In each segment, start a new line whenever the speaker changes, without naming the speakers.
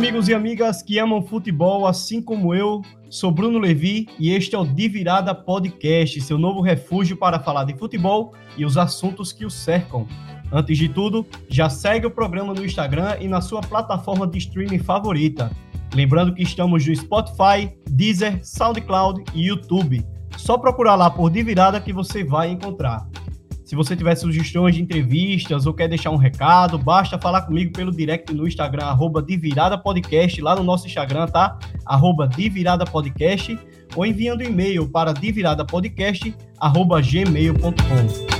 Amigos e amigas que amam futebol, assim como eu. Sou Bruno Levi e este é o De Virada Podcast, seu novo refúgio para falar de futebol e os assuntos que o cercam. Antes de tudo, já segue o programa no Instagram e na sua plataforma de streaming favorita. Lembrando que estamos no Spotify, Deezer, SoundCloud e YouTube. Só procurar lá por De Virada que você vai encontrar. Se você tiver sugestões de entrevistas ou quer deixar um recado, basta falar comigo pelo direct no Instagram, arroba de virada podcast, lá no nosso Instagram, tá? Arroba de virada podcast, ou enviando e-mail para diviradapodcast, arroba gmail.com.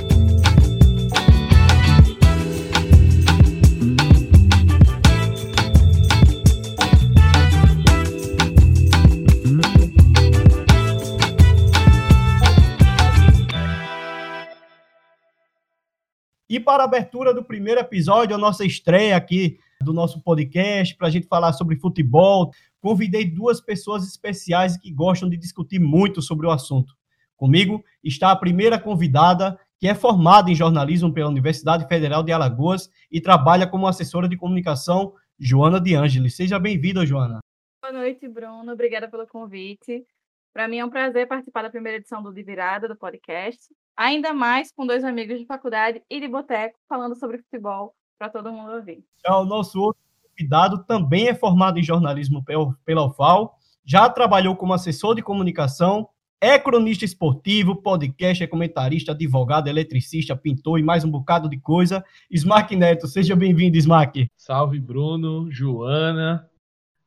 para a abertura do primeiro episódio, a nossa estreia aqui do nosso podcast, para a gente falar sobre futebol, convidei duas pessoas especiais que gostam de discutir muito sobre o assunto. Comigo está a primeira convidada, que é formada em jornalismo pela Universidade Federal de Alagoas e trabalha como assessora de comunicação, Joana de Ângeles. Seja bem-vinda, Joana.
Boa noite, Bruno. Obrigada pelo convite. Para mim é um prazer participar da primeira edição do De Virada, do podcast. Ainda mais com dois amigos de faculdade e de boteco falando sobre futebol para todo mundo ouvir.
É, o nosso outro convidado também é formado em jornalismo pela UFAL, já trabalhou como assessor de comunicação, é cronista esportivo, podcast, é comentarista, advogado, eletricista, pintor e mais um bocado de coisa. Smack Neto, seja bem-vindo, Smack.
Salve, Bruno, Joana,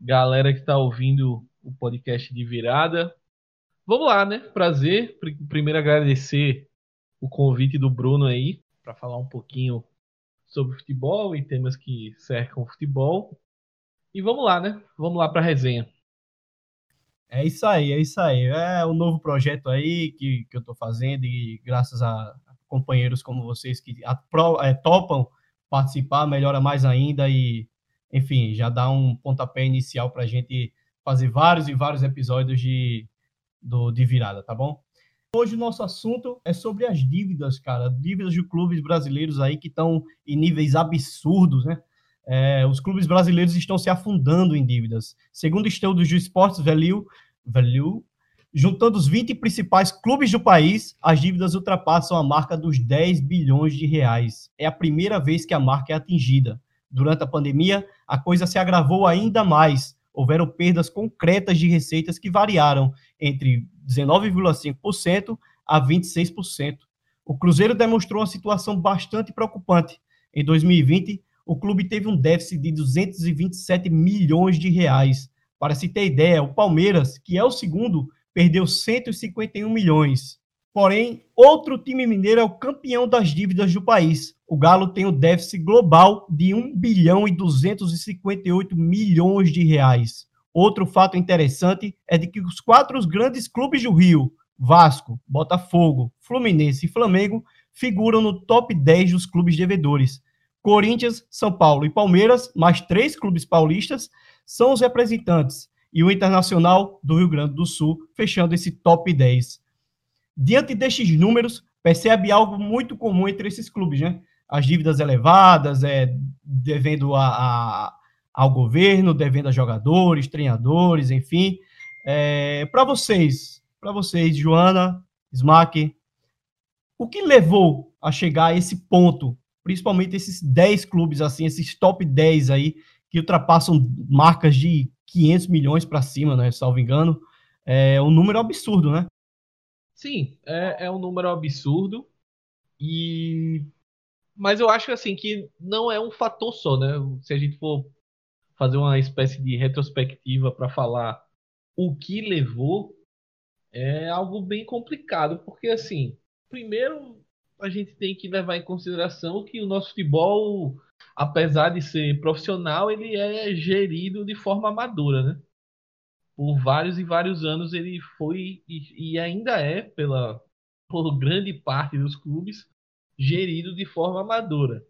galera que está ouvindo o podcast de virada. Vamos lá, né? Prazer. Primeiro agradecer o convite do Bruno aí para falar um pouquinho sobre futebol e temas que cercam o futebol. E vamos lá, né? Vamos lá para a resenha.
É isso aí, é isso aí. É o novo projeto aí que, que eu estou fazendo e graças a companheiros como vocês que é, topam participar, melhora mais ainda e, enfim, já dá um pontapé inicial para a gente fazer vários e vários episódios de do, de virada, tá bom? Hoje o nosso assunto é sobre as dívidas, cara. Dívidas de clubes brasileiros aí que estão em níveis absurdos, né? É, os clubes brasileiros estão se afundando em dívidas. Segundo estudos do Sports Value, Value, juntando os 20 principais clubes do país, as dívidas ultrapassam a marca dos 10 bilhões de reais. É a primeira vez que a marca é atingida. Durante a pandemia, a coisa se agravou ainda mais, houveram perdas concretas de receitas que variaram entre 19,5% a 26%. O Cruzeiro demonstrou uma situação bastante preocupante. Em 2020, o clube teve um déficit de 227 milhões de reais. Para se ter ideia, o Palmeiras, que é o segundo, perdeu 151 milhões. Porém, outro time mineiro é o campeão das dívidas do país. O Galo tem um déficit global de 1 bilhão e 258 milhões de reais. Outro fato interessante é de que os quatro grandes clubes do Rio, Vasco, Botafogo, Fluminense e Flamengo, figuram no top 10 dos clubes devedores. Corinthians, São Paulo e Palmeiras, mais três clubes paulistas, são os representantes, e o Internacional do Rio Grande do Sul, fechando esse top 10. Diante destes números, percebe algo muito comum entre esses clubes, né? As dívidas elevadas, é, devendo a, a ao governo, devendo a jogadores, treinadores, enfim. É, para vocês, para vocês, Joana, Smack, o que levou a chegar a esse ponto, principalmente esses 10 clubes, assim, esses top 10 aí, que ultrapassam marcas de 500 milhões para cima, né, salvo engano, é um número absurdo, né?
Sim, é, é um número absurdo. E mas eu acho assim que não é um fator só, né? Se a gente for fazer uma espécie de retrospectiva para falar o que levou, é algo bem complicado, porque assim, primeiro a gente tem que levar em consideração que o nosso futebol, apesar de ser profissional, ele é gerido de forma amadora, né? por vários e vários anos ele foi e, e ainda é pela por grande parte dos clubes gerido de forma amadora.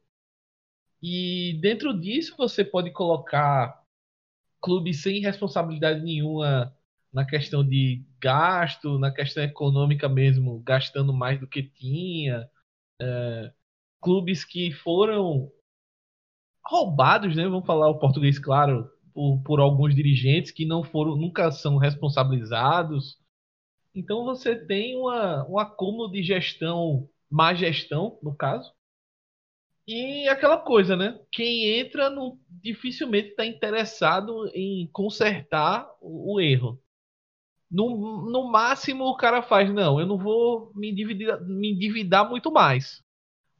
E dentro disso você pode colocar clubes sem responsabilidade nenhuma na questão de gasto, na questão econômica mesmo, gastando mais do que tinha. É, clubes que foram roubados, né? Vamos falar o português claro, por, por alguns dirigentes que não foram, nunca são responsabilizados. Então você tem uma, um acúmulo de gestão, má gestão, no caso. E aquela coisa, né? Quem entra não, dificilmente está interessado em consertar o, o erro. No, no máximo o cara faz, não, eu não vou me endividar, me endividar muito mais.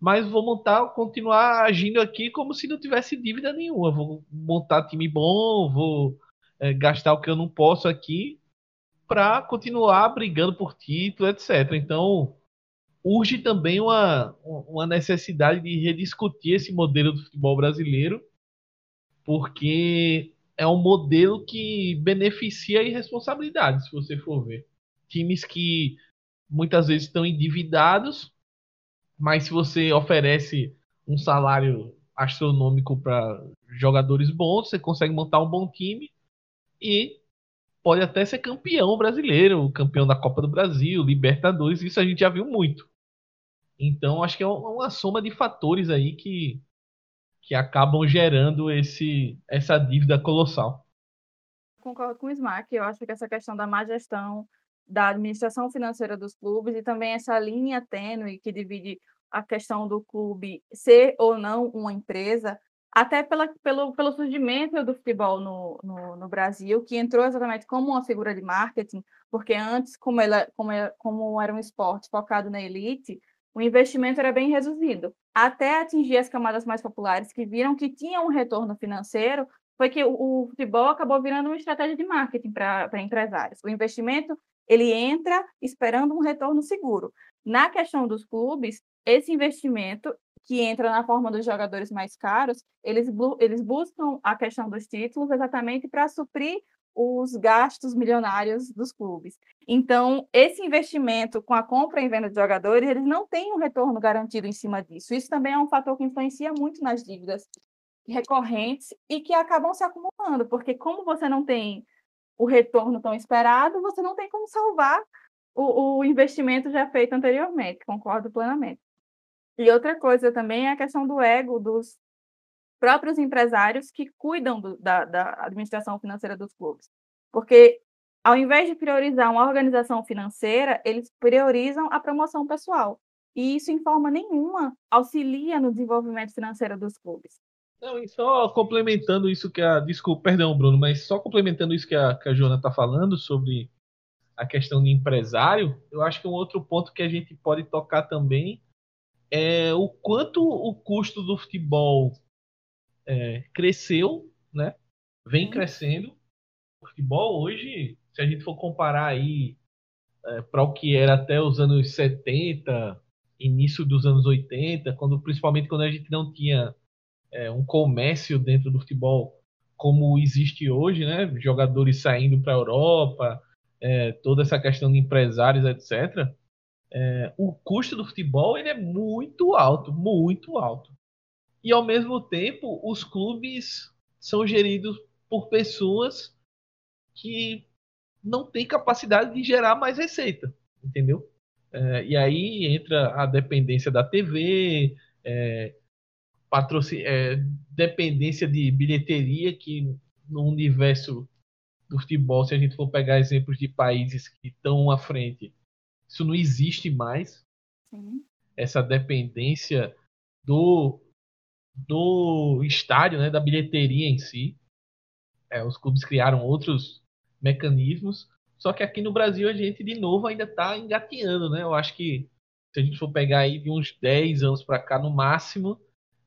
Mas vou montar, continuar agindo aqui como se não tivesse dívida nenhuma. Vou montar time bom, vou é, gastar o que eu não posso aqui para continuar brigando por título, etc. Então, urge também uma, uma necessidade de rediscutir esse modelo do futebol brasileiro, porque é um modelo que beneficia a irresponsabilidade, se você for ver. Times que muitas vezes estão endividados, mas se você oferece um salário astronômico para jogadores bons, você consegue montar um bom time e pode até ser campeão brasileiro, campeão da Copa do Brasil, Libertadores, isso a gente já viu muito. Então, acho que é uma soma de fatores aí que, que acabam gerando esse, essa dívida colossal.
Concordo com o Smack, eu acho que essa questão da má gestão da administração financeira dos clubes e também essa linha tênue que divide a questão do clube ser ou não uma empresa, até pela, pelo, pelo surgimento do futebol no, no, no, Brasil, que entrou exatamente como uma figura de marketing, porque antes, como, ela, como, como era um esporte focado na elite, o investimento era bem reduzido. Até atingir as camadas mais populares que viram que tinha um retorno financeiro, foi que o, futebol acabou virando uma estratégia de marketing para empresários. O investimento ele entra esperando um retorno seguro. Na questão dos clubes, esse investimento que entra na forma dos jogadores mais caros, eles, eles buscam a questão dos títulos exatamente para suprir os gastos milionários dos clubes. Então, esse investimento com a compra e venda de jogadores, eles não têm um retorno garantido em cima disso. Isso também é um fator que influencia muito nas dívidas recorrentes e que acabam se acumulando, porque como você não tem o retorno tão esperado, você não tem como salvar o, o investimento já feito anteriormente, concordo plenamente. E outra coisa também é a questão do ego dos próprios empresários que cuidam do, da, da administração financeira dos clubes. Porque, ao invés de priorizar uma organização financeira, eles priorizam a promoção pessoal. E isso, em forma nenhuma, auxilia no desenvolvimento financeiro dos clubes.
Não, e só complementando isso que a. Desculpa, perdão, Bruno, mas só complementando isso que a, que a Joana está falando sobre a questão de empresário, eu acho que um outro ponto que a gente pode tocar também é o quanto o custo do futebol é, cresceu, né? Vem crescendo. O futebol hoje, se a gente for comparar aí é, para o que era até os anos 70, início dos anos 80, quando principalmente quando a gente não tinha é, um comércio dentro do futebol como existe hoje, né? Jogadores saindo para a Europa, é, toda essa questão de empresários, etc. É, o custo do futebol ele é muito alto, muito alto e ao mesmo tempo os clubes são geridos por pessoas que não têm capacidade de gerar mais receita, entendeu? É, e aí entra a dependência da TV, é, é, dependência de bilheteria, que no universo do futebol, se a gente for pegar exemplos de países que estão à frente, isso não existe mais. Sim. Essa dependência do do estádio, né, da bilheteria em si. É, os clubes criaram outros mecanismos, só que aqui no Brasil a gente de novo ainda está engateando, né? Eu acho que se a gente for pegar aí de uns 10 anos para cá no máximo,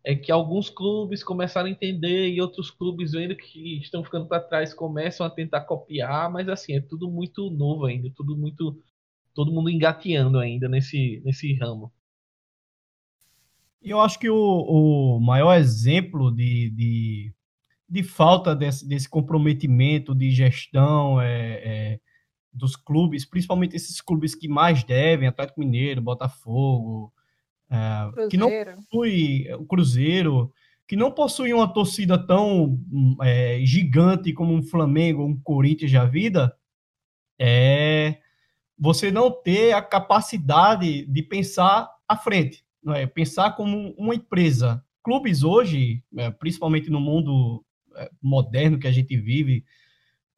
é que alguns clubes começaram a entender e outros clubes vendo que estão ficando para trás começam a tentar copiar, mas assim, é tudo muito novo ainda, tudo muito todo mundo engateando ainda nesse nesse ramo.
E eu acho que o, o maior exemplo de, de, de falta desse, desse, comprometimento de gestão é, é, dos clubes, principalmente esses clubes que mais devem, Atlético Mineiro, Botafogo, é, que não possui o Cruzeiro, que não possui uma torcida tão é, gigante como um Flamengo, um Corinthians da vida, é você não ter a capacidade de pensar à frente é, pensar como uma empresa. Clubes hoje, é, principalmente no mundo é, moderno que a gente vive,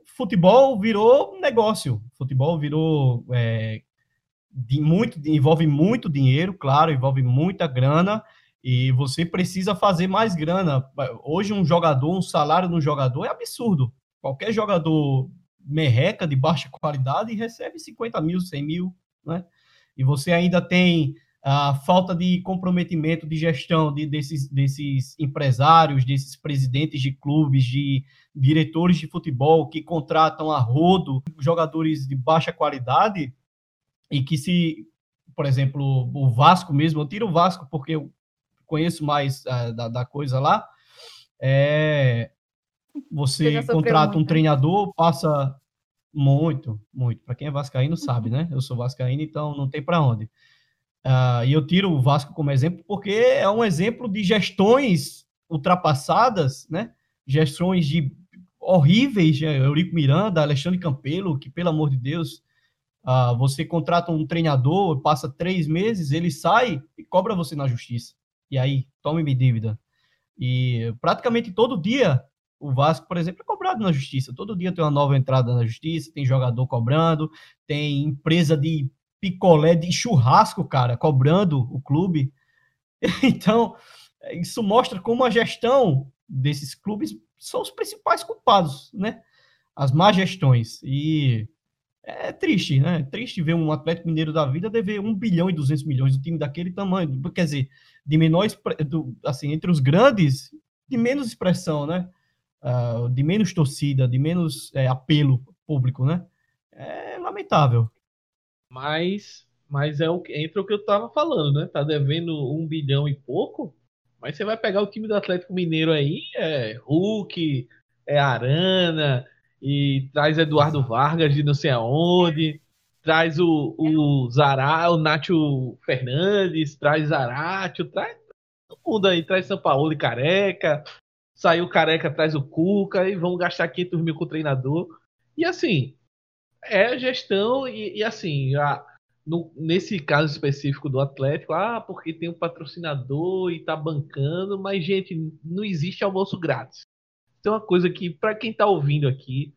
futebol virou negócio. Futebol virou é, de muito, envolve muito dinheiro, claro, envolve muita grana e você precisa fazer mais grana. Hoje um jogador, um salário de um jogador é absurdo. Qualquer jogador merreca de baixa qualidade recebe 50 mil, 100 mil, né? E você ainda tem a falta de comprometimento de gestão de, desses, desses empresários, desses presidentes de clubes, de diretores de futebol que contratam a rodo jogadores de baixa qualidade e que se, por exemplo, o Vasco mesmo, eu tiro o Vasco porque eu conheço mais uh, da, da, coisa lá, é, você contrata muito. um treinador, passa muito, muito. Para quem é vascaíno sabe, né? Eu sou vascaíno, então não tem para onde. Uh, e eu tiro o Vasco como exemplo porque é um exemplo de gestões ultrapassadas, né? Gestões de horríveis, né? Eurico Miranda, Alexandre Campelo, que pelo amor de Deus, uh, você contrata um treinador, passa três meses, ele sai e cobra você na justiça. E aí, tome-me dívida. E praticamente todo dia o Vasco, por exemplo, é cobrado na justiça. Todo dia tem uma nova entrada na justiça, tem jogador cobrando, tem empresa de picolé de churrasco, cara, cobrando o clube. Então, isso mostra como a gestão desses clubes são os principais culpados, né? As más gestões. E é triste, né? É triste ver um Atlético Mineiro da vida dever 1 bilhão e 200 milhões, um time daquele tamanho. Quer dizer, de menor, assim, entre os grandes, de menos expressão, né? Uh, de menos torcida, de menos é, apelo público, né? É lamentável.
Mas, mas é o entra o que eu tava falando, né? Tá devendo um bilhão e pouco, mas você vai pegar o time do Atlético Mineiro aí, é Hulk, é Arana, e traz Eduardo Vargas de não sei aonde, traz o, o Zará, o Nátio Fernandes, traz Zaratio, traz todo mundo aí, traz São Paulo e Careca, saiu Careca, traz o Cuca, e vão gastar 500 mil com o treinador. E assim, é gestão e, e assim, a, no, nesse caso específico do Atlético, ah, porque tem um patrocinador e tá bancando, mas, gente, não existe almoço grátis. Tem uma coisa que, para quem tá ouvindo aqui,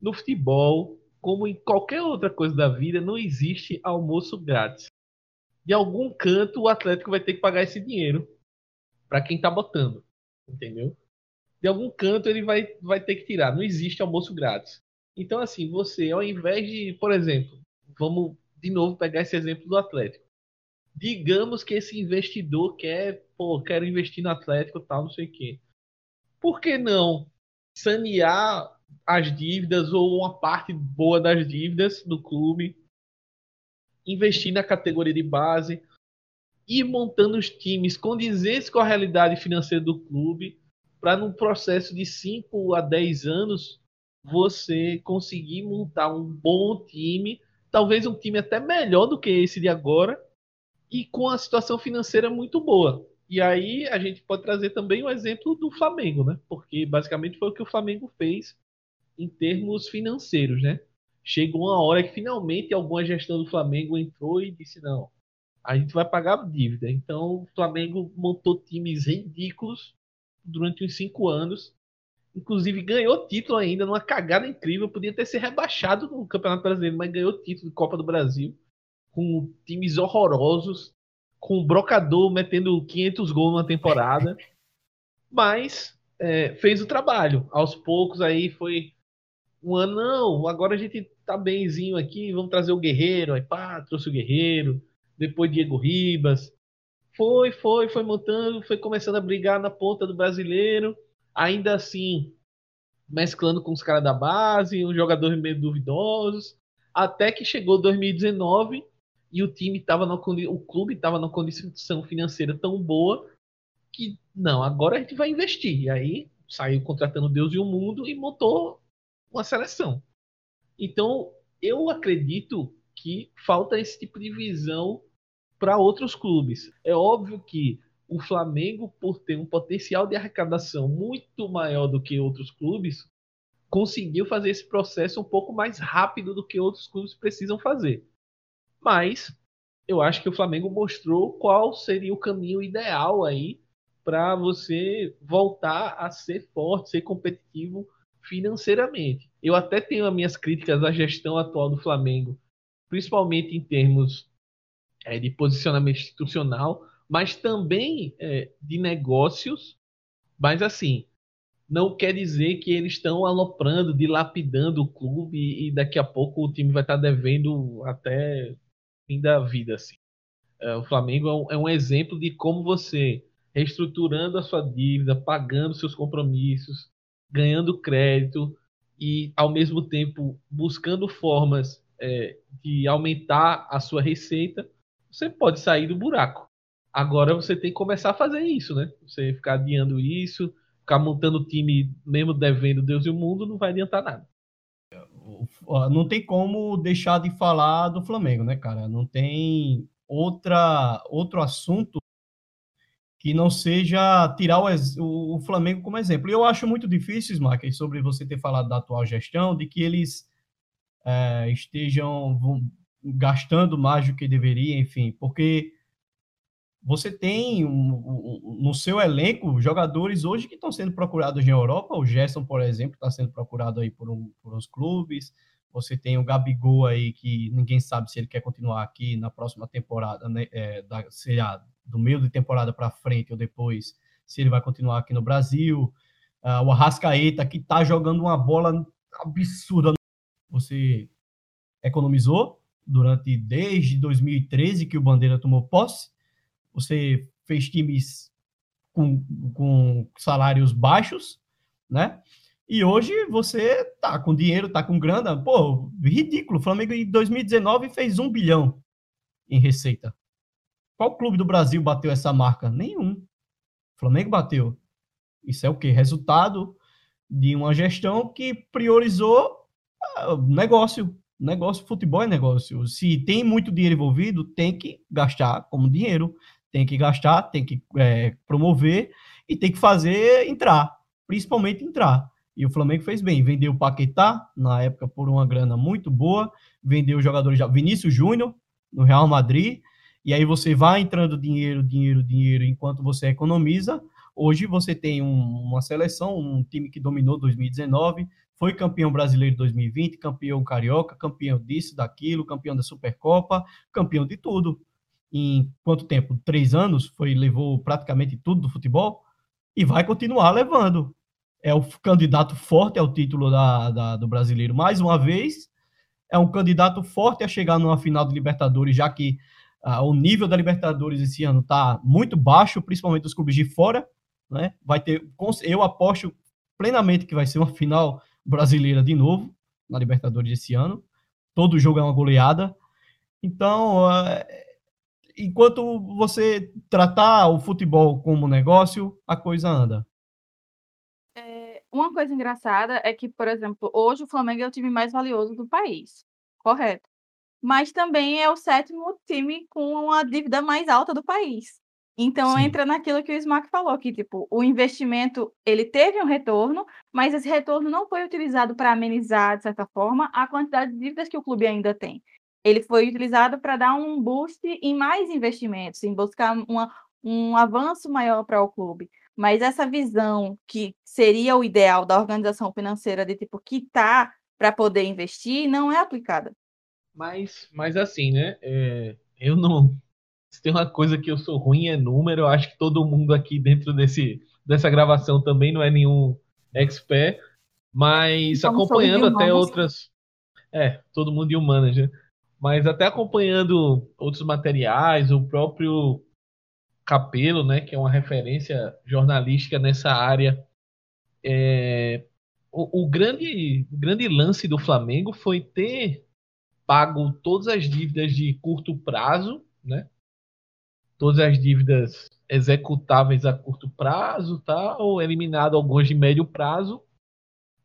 no futebol, como em qualquer outra coisa da vida, não existe almoço grátis. De algum canto, o Atlético vai ter que pagar esse dinheiro para quem tá botando, entendeu? De algum canto ele vai, vai ter que tirar. Não existe almoço grátis. Então, assim, você, ao invés de, por exemplo, vamos de novo pegar esse exemplo do Atlético. Digamos que esse investidor quer, pô, quero investir no Atlético tal, não sei o quê. Por que não sanear as dívidas ou uma parte boa das dívidas do clube, investir na categoria de base, ir montando os times condizentes com a realidade financeira do clube, para num processo de 5 a 10 anos você conseguir montar um bom time, talvez um time até melhor do que esse de agora, e com a situação financeira muito boa. E aí a gente pode trazer também o exemplo do Flamengo, né? Porque basicamente foi o que o Flamengo fez em termos financeiros, né? Chegou uma hora que finalmente alguma gestão do Flamengo entrou e disse não, a gente vai pagar dívida. Então o Flamengo montou times ridículos durante uns cinco anos Inclusive ganhou título ainda, numa cagada incrível. Podia ter sido rebaixado no Campeonato Brasileiro, mas ganhou título de Copa do Brasil. Com times horrorosos. Com o Brocador metendo 500 gols numa temporada. Mas é, fez o trabalho. Aos poucos aí foi um ano, não, agora a gente tá benzinho aqui, vamos trazer o Guerreiro. Aí pá, trouxe o Guerreiro. Depois Diego Ribas. Foi, foi, foi montando, foi começando a brigar na ponta do brasileiro ainda assim mesclando com os caras da base, uns jogadores meio duvidosos, até que chegou 2019 e o time estava o clube estava numa condição financeira tão boa que não, agora a gente vai investir. E aí saiu contratando Deus e o mundo e montou uma seleção. Então, eu acredito que falta esse tipo de visão para outros clubes. É óbvio que o Flamengo, por ter um potencial de arrecadação muito maior do que outros clubes, conseguiu fazer esse processo um pouco mais rápido do que outros clubes precisam fazer. Mas eu acho que o Flamengo mostrou qual seria o caminho ideal aí para você voltar a ser forte, ser competitivo financeiramente. Eu até tenho as minhas críticas à gestão atual do Flamengo, principalmente em termos é, de posicionamento institucional, mas também é, de negócios. Mas assim, não quer dizer que eles estão aloprando, dilapidando o clube e daqui a pouco o time vai estar devendo até fim da vida. Assim. É, o Flamengo é um, é um exemplo de como você, reestruturando a sua dívida, pagando seus compromissos, ganhando crédito e, ao mesmo tempo, buscando formas é, de aumentar a sua receita, você pode sair do buraco. Agora você tem que começar a fazer isso, né? Você ficar adiando isso, ficar montando time mesmo devendo Deus e o mundo, não vai adiantar nada.
Não tem como deixar de falar do Flamengo, né, cara? Não tem outra, outro assunto que não seja tirar o, o, Flamengo como exemplo. E eu acho muito difícil, Smack, sobre você ter falado da atual gestão, de que eles é, estejam gastando mais do que deveria, enfim, porque você tem um, um, no seu elenco jogadores hoje que estão sendo procurados na Europa. O Gerson, por exemplo, está sendo procurado aí por, um, por uns clubes. Você tem o Gabigol aí que ninguém sabe se ele quer continuar aqui na próxima temporada, né, é, da, seja do meio de temporada para frente ou depois, se ele vai continuar aqui no Brasil. Uh, o Arrascaeta que está jogando uma bola absurda. Você economizou durante desde 2013 que o Bandeira tomou posse você fez times com, com salários baixos, né? E hoje você tá com dinheiro, tá com grana, pô, ridículo. O Flamengo em 2019 fez um bilhão em receita. Qual clube do Brasil bateu essa marca? Nenhum. O Flamengo bateu. Isso é o quê? Resultado de uma gestão que priorizou ah, negócio. Negócio, futebol é negócio. Se tem muito dinheiro envolvido, tem que gastar como dinheiro tem que gastar, tem que é, promover e tem que fazer entrar, principalmente entrar. E o Flamengo fez bem, vendeu o Paquetá na época por uma grana muito boa, vendeu o jogador já Vinícius Júnior no Real Madrid, e aí você vai entrando dinheiro, dinheiro, dinheiro enquanto você economiza. Hoje você tem um, uma seleção, um time que dominou 2019, foi campeão brasileiro 2020, campeão carioca, campeão disso, daquilo, campeão da Supercopa, campeão de tudo em quanto tempo? Três anos, foi levou praticamente tudo do futebol e vai continuar levando. É o candidato forte ao título da, da, do brasileiro mais uma vez. É um candidato forte a chegar numa final de Libertadores, já que ah, o nível da Libertadores esse ano está muito baixo, principalmente os clubes de fora. Né? Vai ter, eu aposto plenamente que vai ser uma final brasileira de novo na Libertadores esse ano. Todo jogo é uma goleada. Então, é, enquanto você tratar o futebol como negócio, a coisa anda.
É, uma coisa engraçada é que, por exemplo, hoje o Flamengo é o time mais valioso do país, correto? Mas também é o sétimo time com a dívida mais alta do país. Então Sim. entra naquilo que o Smack falou, que tipo, o investimento ele teve um retorno, mas esse retorno não foi utilizado para amenizar, de certa forma, a quantidade de dívidas que o clube ainda tem ele foi utilizado para dar um boost em mais investimentos, em buscar uma, um avanço maior para o clube. Mas essa visão que seria o ideal da organização financeira de tipo quitar para poder investir não é aplicada.
Mas, mas assim, né? É, eu não. Se tem uma coisa que eu sou ruim é número. Eu acho que todo mundo aqui dentro desse, dessa gravação também não é nenhum expert. Mas acompanhando até outras. É, todo mundo de um manager. Mas até acompanhando outros materiais, o próprio Capelo, né, que é uma referência jornalística nessa área, é, o, o, grande, grande lance do Flamengo foi ter pago todas as dívidas de curto prazo, né? Todas as dívidas executáveis a curto prazo, tá? Ou eliminado algumas de médio prazo.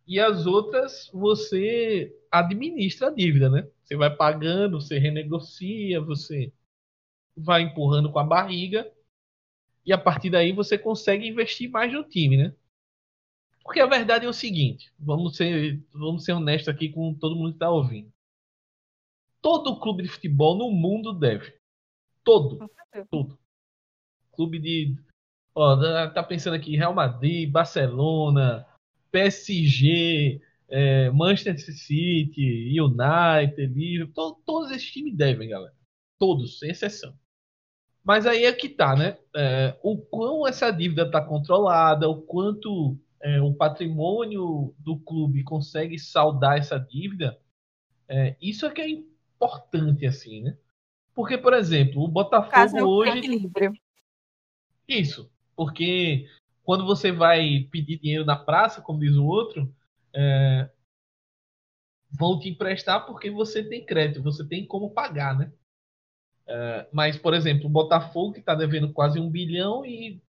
E as outras você administra a dívida, né? Você vai pagando, você renegocia, você vai empurrando com a barriga e a partir daí você consegue investir mais no time, né? Porque a verdade é o seguinte, vamos ser, vamos ser honestos aqui com todo mundo que está ouvindo. Todo clube de futebol no mundo deve. Todo. Todo. Clube de Ó, tá pensando aqui Real Madrid, Barcelona, PSG, é, Manchester City, United, Liverpool, to, todos esses times devem, galera. Todos, sem exceção. Mas aí é que tá, né? É, o quão essa dívida está controlada, o quanto é, o patrimônio do clube consegue saldar essa dívida, é, isso é que é importante, assim, né? Porque, por exemplo, o Botafogo Caso hoje. Equilíbrio. Isso. Porque quando você vai pedir dinheiro na praça, como diz o outro, é, vão te emprestar porque você tem crédito, você tem como pagar, né? É, mas, por exemplo, o Botafogo que está devendo quase um bilhão e,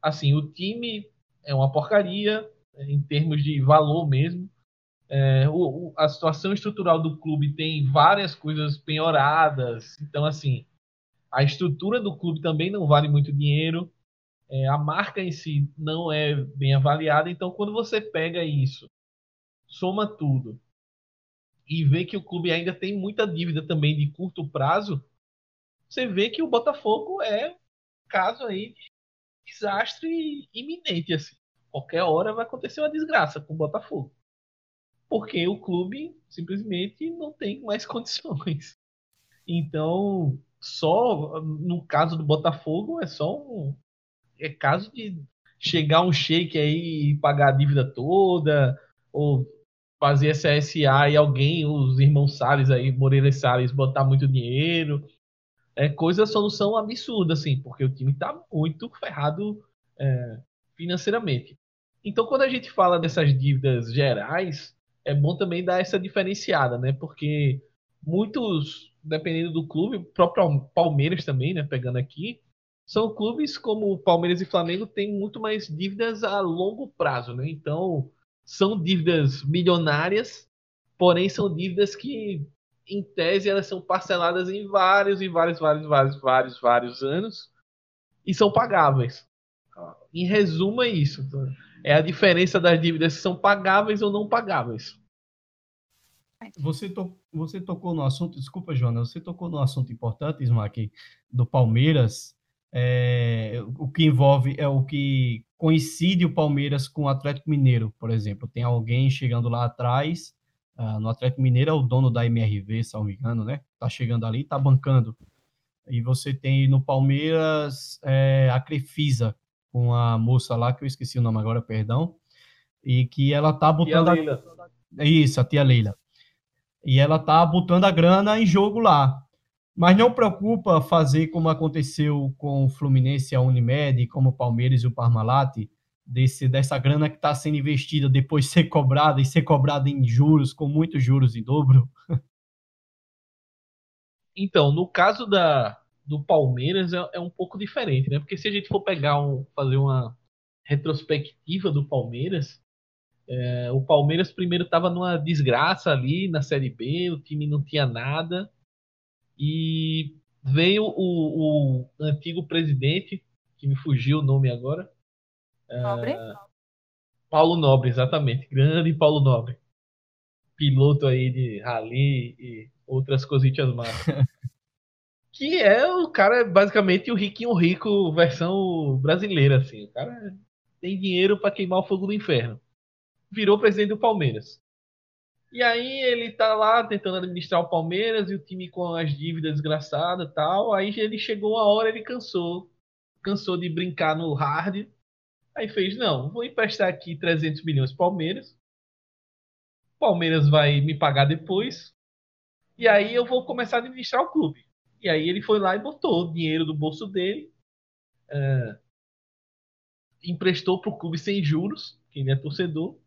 assim, o time é uma porcaria em termos de valor mesmo. É, o, a situação estrutural do clube tem várias coisas penhoradas, então, assim, a estrutura do clube também não vale muito dinheiro é, a marca em si não é bem avaliada. Então, quando você pega isso, soma tudo e vê que o clube ainda tem muita dívida também de curto prazo, você vê que o Botafogo é caso aí de desastre iminente. Assim. Qualquer hora vai acontecer uma desgraça com o Botafogo. Porque o clube simplesmente não tem mais condições. Então, só no caso do Botafogo, é só um, é caso de chegar um shake aí e pagar a dívida toda, ou fazer essa SA e alguém, os irmãos Salles aí, Moreira e Salles, botar muito dinheiro. É coisa, solução absurda, assim, porque o time tá muito ferrado é, financeiramente. Então, quando a gente fala dessas dívidas gerais, é bom também dar essa diferenciada, né? Porque muitos, dependendo do clube, o próprio Palmeiras também, né? Pegando aqui, são clubes como Palmeiras e Flamengo têm muito mais dívidas a longo prazo, né? Então, são dívidas milionárias, porém são dívidas que, em tese, elas são parceladas em vários e vários, vários, vários, vários, vários anos e são pagáveis. Em resumo, é isso. É a diferença das dívidas que são pagáveis ou não pagáveis.
Você, to, você tocou no assunto, desculpa, Jonas, você tocou no assunto importante, Smack, do Palmeiras é, o que envolve é o que coincide o Palmeiras com o Atlético Mineiro, por exemplo. Tem alguém chegando lá atrás, uh, no Atlético Mineiro é o dono da MRV, se não me engano, né? Tá chegando ali, tá bancando. E você tem no Palmeiras é, a Crefisa, com a moça lá, que eu esqueci o nome agora, perdão, e que ela tá botando. A... Isso, a tia Leila. E ela tá botando a grana em jogo lá. Mas não preocupa fazer como aconteceu com o Fluminense a Unimed, como o Palmeiras e o Parmalat, desse, dessa grana que está sendo investida depois ser cobrada e ser cobrada em juros, com muitos juros em dobro?
Então, no caso da, do Palmeiras é, é, um pouco diferente, né? Porque se a gente for pegar um, fazer uma retrospectiva do Palmeiras, é, o Palmeiras primeiro estava numa desgraça ali na Série B, o time não tinha nada. E veio o, o antigo presidente, que me fugiu o nome agora.
Nobre?
Uh, Paulo Nobre, exatamente. Grande Paulo Nobre. Piloto aí de rally e outras cositas mais. que é o cara, basicamente, o riquinho rico versão brasileira, assim. O cara tem dinheiro para queimar o fogo do inferno. Virou presidente do Palmeiras. E aí ele tá lá tentando administrar o Palmeiras e o time com as dívidas desgraçadas tal. Aí ele chegou a hora, ele cansou. Cansou de brincar no hard. Aí fez, não, vou emprestar aqui 300 milhões Palmeiras. Palmeiras vai me pagar depois. E aí eu vou começar a administrar o clube. E aí ele foi lá e botou o dinheiro do bolso dele. É, emprestou para o clube sem juros, que ele é torcedor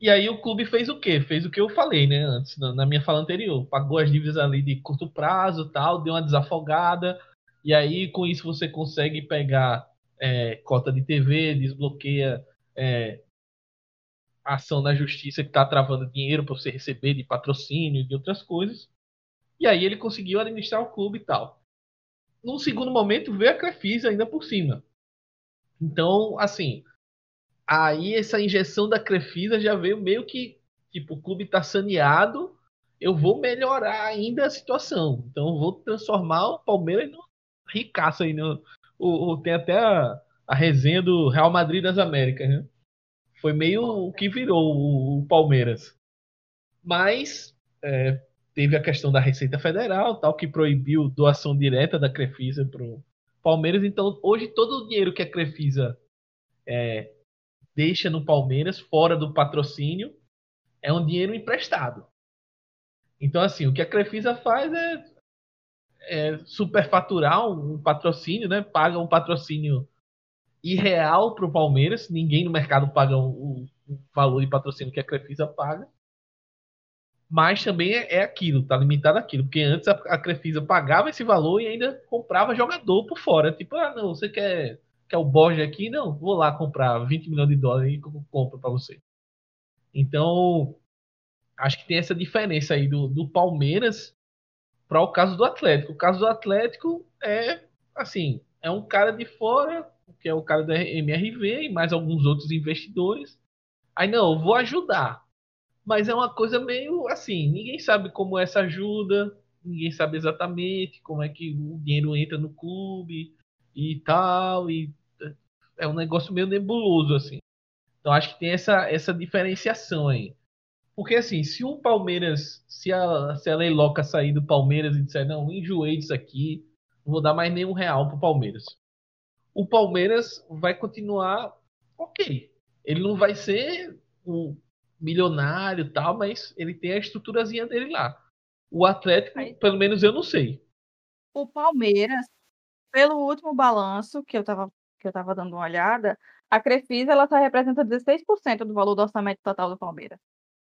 e aí o clube fez o quê? Fez o que eu falei, né, antes, na minha fala anterior. Pagou as dívidas ali de curto prazo tal, deu uma desafogada. E aí, com isso, você consegue pegar é, cota de TV, desbloqueia é, ação na justiça que está travando dinheiro para você receber de patrocínio e de outras coisas. E aí ele conseguiu administrar o clube e tal. Num segundo momento, veio a Crefisa ainda por cima. Então, assim, Aí essa injeção da Crefisa já veio meio que, tipo, o clube está saneado, eu vou melhorar ainda a situação. Então vou transformar o Palmeiras no ricaço aí. No, o, o, tem até a, a resenha do Real Madrid das Américas, né? Foi meio o que virou o, o Palmeiras. Mas é, teve a questão da Receita Federal, tal, que proibiu doação direta da Crefisa para o Palmeiras. Então, hoje, todo o dinheiro que a Crefisa é, deixa no Palmeiras, fora do patrocínio, é um dinheiro emprestado. Então, assim, o que a Crefisa faz é, é superfaturar um, patrocínio, né? Paga um patrocínio irreal para o Palmeiras. Ninguém no mercado paga o, o, valor de patrocínio que a Crefisa paga. Mas também é, é aquilo, tá limitado aquilo. Porque antes a, a, Crefisa pagava esse valor e ainda comprava jogador por fora. Tipo, ah, não, você quer que é o Borja aqui, não, vou lá comprar 20 milhões de dólares e compro para você. Então, acho que tem essa diferença aí do, do Palmeiras para o caso do Atlético. O caso do Atlético é, assim, é um cara de fora, que é o cara da MRV e mais alguns outros investidores. Aí, não, eu vou ajudar. Mas é uma coisa meio assim, ninguém sabe como é essa ajuda, ninguém sabe exatamente como é que o dinheiro entra no clube e tal, e é um negócio meio nebuloso, assim. Então acho que tem essa, essa diferenciação aí. Porque assim, se o Palmeiras, se a, se a Leiloca sair do Palmeiras e disser, não, enjoei disso aqui, não vou dar mais nenhum real pro Palmeiras. O Palmeiras vai continuar ok. Ele não vai ser um milionário tal, mas ele tem a estruturazinha dele lá. O Atlético, pelo menos eu não sei.
O Palmeiras, pelo último balanço que eu tava que eu estava dando uma olhada, a Crefisa ela só representa 16% do valor do orçamento total do Palmeiras.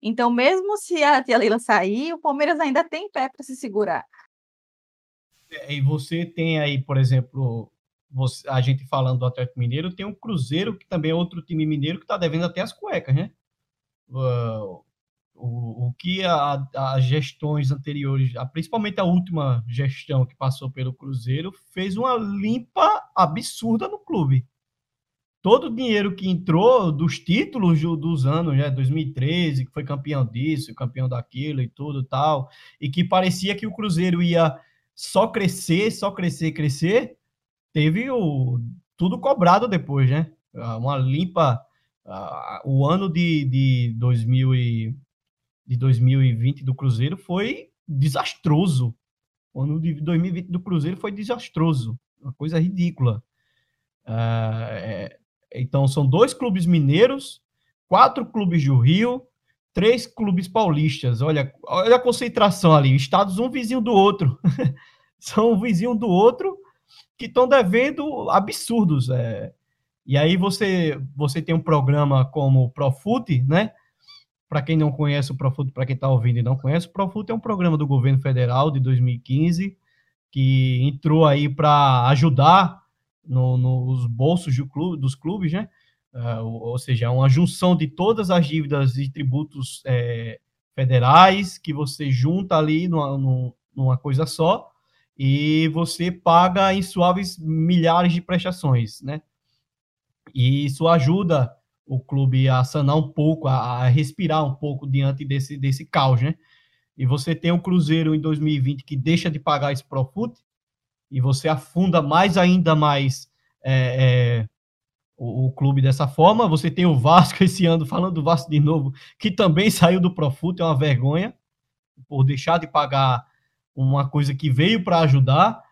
Então, mesmo se a tia Leila sair, o Palmeiras ainda tem pé para se segurar.
É, e você tem aí, por exemplo, você, a gente falando do Atlético Mineiro, tem o um Cruzeiro, que também é outro time mineiro que está devendo até as cuecas, né? O, o que as gestões anteriores, principalmente a última gestão que passou pelo Cruzeiro, fez uma limpa absurda no clube. Todo o dinheiro que entrou dos títulos dos anos, né, 2013, que foi campeão disso, campeão daquilo e tudo tal, e que parecia que o Cruzeiro ia só crescer, só crescer, crescer, teve o, tudo cobrado depois, né? Uma limpa. Uh, o ano de, de 2000 e de 2020 do Cruzeiro foi desastroso. O ano de 2020 do Cruzeiro foi desastroso, uma coisa ridícula. É, então, são dois clubes mineiros, quatro clubes do Rio, três clubes paulistas. Olha, olha a concentração ali. Estados um vizinho do outro. são um vizinho do outro que estão devendo absurdos. É. E aí você, você tem um programa como o Profute, né? Para quem não conhece o Profut, para quem está ouvindo e não conhece, o Profut é um programa do governo federal de 2015 que entrou aí para ajudar no, nos bolsos do clube, dos clubes, né? Uh, ou seja, é uma junção de todas as dívidas e tributos é, federais que você junta ali numa, numa coisa só e você paga em suaves milhares de prestações, né? E isso ajuda o clube a sanar um pouco, a, a, respirar um pouco diante desse, desse caos, né? E você tem o Cruzeiro em 2020 que deixa de pagar esse Profut e você afunda mais ainda mais é, é, o, o, clube dessa forma. Você tem o Vasco esse ano, falando do Vasco de novo, que também saiu do Profut, é uma vergonha por deixar de pagar uma coisa que veio para ajudar.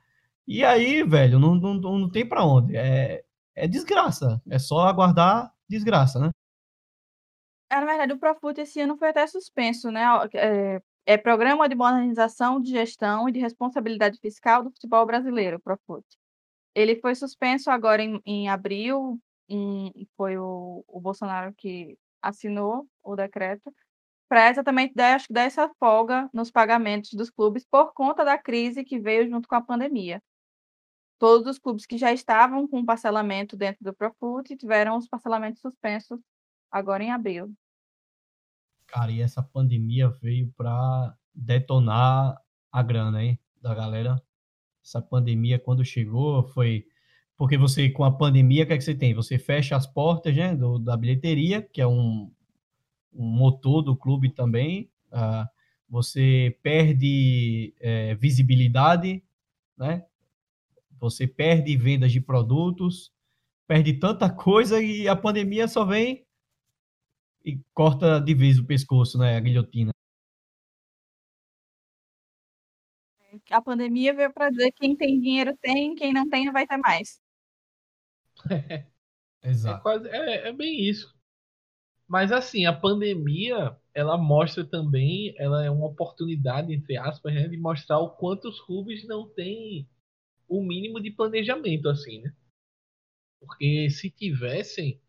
E aí, velho, não, não, não tem para onde. É, é desgraça. É só aguardar desgraça, né?
É, na verdade, o Profut esse ano foi até suspenso, né? É, é Programa de Modernização de Gestão e de Responsabilidade Fiscal do Futebol Brasileiro, Profut. Ele foi suspenso agora em, em abril, foi o, o Bolsonaro que assinou o decreto, para exatamente dar, acho que dar essa folga nos pagamentos dos clubes por conta da crise que veio junto com a pandemia todos os clubes que já estavam com parcelamento dentro do Profut tiveram os parcelamentos suspensos agora em abril.
Cara, e essa pandemia veio para detonar a grana, hein, da galera. Essa pandemia, quando chegou, foi. Porque você, com a pandemia, o que, é que você tem? Você fecha as portas né, do, da bilheteria, que é um, um motor do clube também. Uh, você perde é, visibilidade, né? Você perde vendas de produtos, perde tanta coisa e a pandemia só vem e corta de vez o pescoço, né? A guilhotina.
A pandemia veio para dizer que quem tem dinheiro tem, quem não tem não vai ter mais.
É, Exato. É, quase, é, é bem isso. Mas assim, a pandemia, ela mostra também, ela é uma oportunidade, entre aspas, né, de mostrar o quanto os clubes não têm o mínimo de planejamento, assim, né? Porque se tivessem,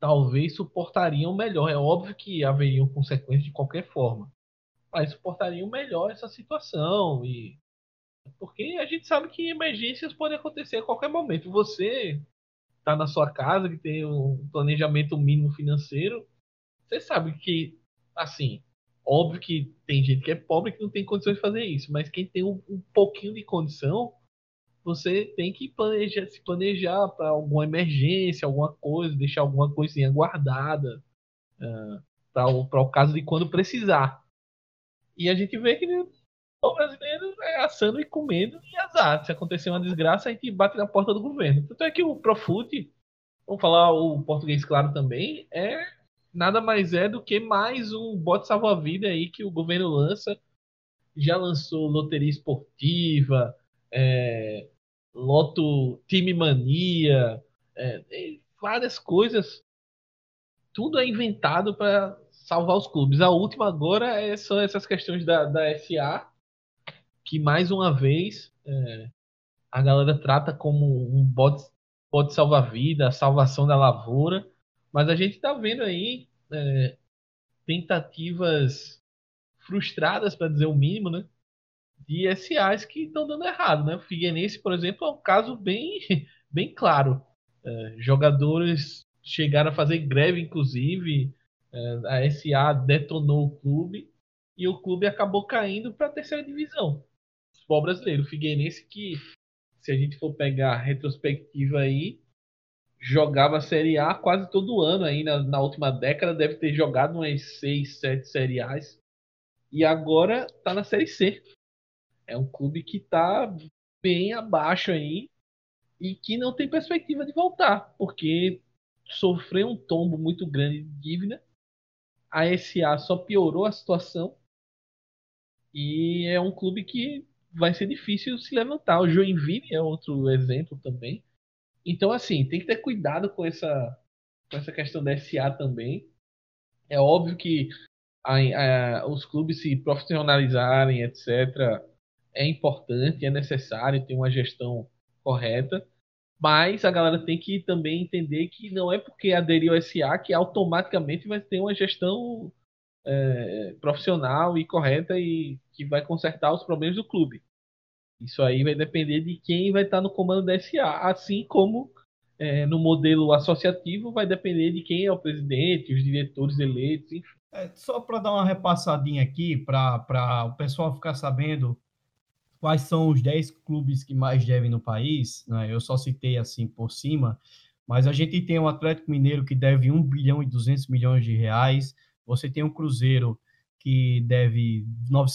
talvez suportariam melhor. É óbvio que haveriam consequências de qualquer forma, mas suportariam melhor essa situação e porque a gente sabe que emergências podem acontecer a qualquer momento. Você está na sua casa, que tem um planejamento mínimo financeiro, você sabe que, assim, óbvio que tem gente que é pobre que não tem condições de fazer isso, mas quem tem um, um pouquinho de condição, você tem que planejar, se planejar para alguma emergência, alguma coisa, deixar alguma coisinha guardada uh, para o caso de quando precisar. E a gente vê que o brasileiro é assando e comendo e azar. Se acontecer uma desgraça, a gente bate na porta do governo. Tanto é que o Profut, vamos falar o português claro também, é nada mais é do que mais um bote salva-vida aí que o governo lança. Já lançou loteria esportiva, é, loto time mania, é, várias coisas. Tudo é inventado para salvar os clubes. A última agora é, são essas questões da, da SA, que mais uma vez é, a galera trata como um bote, bote salva-vida, salvação da lavoura, mas a gente está vendo aí é, tentativas frustradas, para dizer o mínimo, né? De SAs que estão dando errado, né? O Figueirense, por exemplo, é um caso bem, bem claro. É, jogadores chegaram a fazer greve, inclusive, é, a SA detonou o clube e o clube acabou caindo para a terceira divisão futebol brasileiro. O Figueirense que, se a gente for pegar a retrospectiva aí, jogava Série A quase todo ano aí na, na última década, deve ter jogado umas 6, 7 Série A's. E agora tá na Série C. É um clube que tá bem abaixo aí e que não tem perspectiva de voltar, porque sofreu um tombo muito grande de dívida. A SA só piorou a situação. E é um clube que vai ser difícil se levantar. O Joinville é outro exemplo também. Então, assim, tem que ter cuidado com essa, com essa questão da SA também. É óbvio que a, a, os clubes se profissionalizarem, etc., é importante, é necessário ter uma gestão correta. Mas a galera tem que também entender que não é porque aderiu ao SA que automaticamente vai ter uma gestão é, profissional e correta e que vai consertar os problemas do clube. Isso aí vai depender de quem vai estar no comando da SA, assim como é, no modelo associativo vai depender de quem é o presidente, os diretores eleitos, enfim.
É, só para dar uma repassadinha aqui, para o pessoal ficar sabendo quais são os 10 clubes que mais devem no país, né? eu só citei assim por cima, mas a gente tem o Atlético Mineiro que deve 1 bilhão e 200 milhões de reais, você tem o Cruzeiro que deve,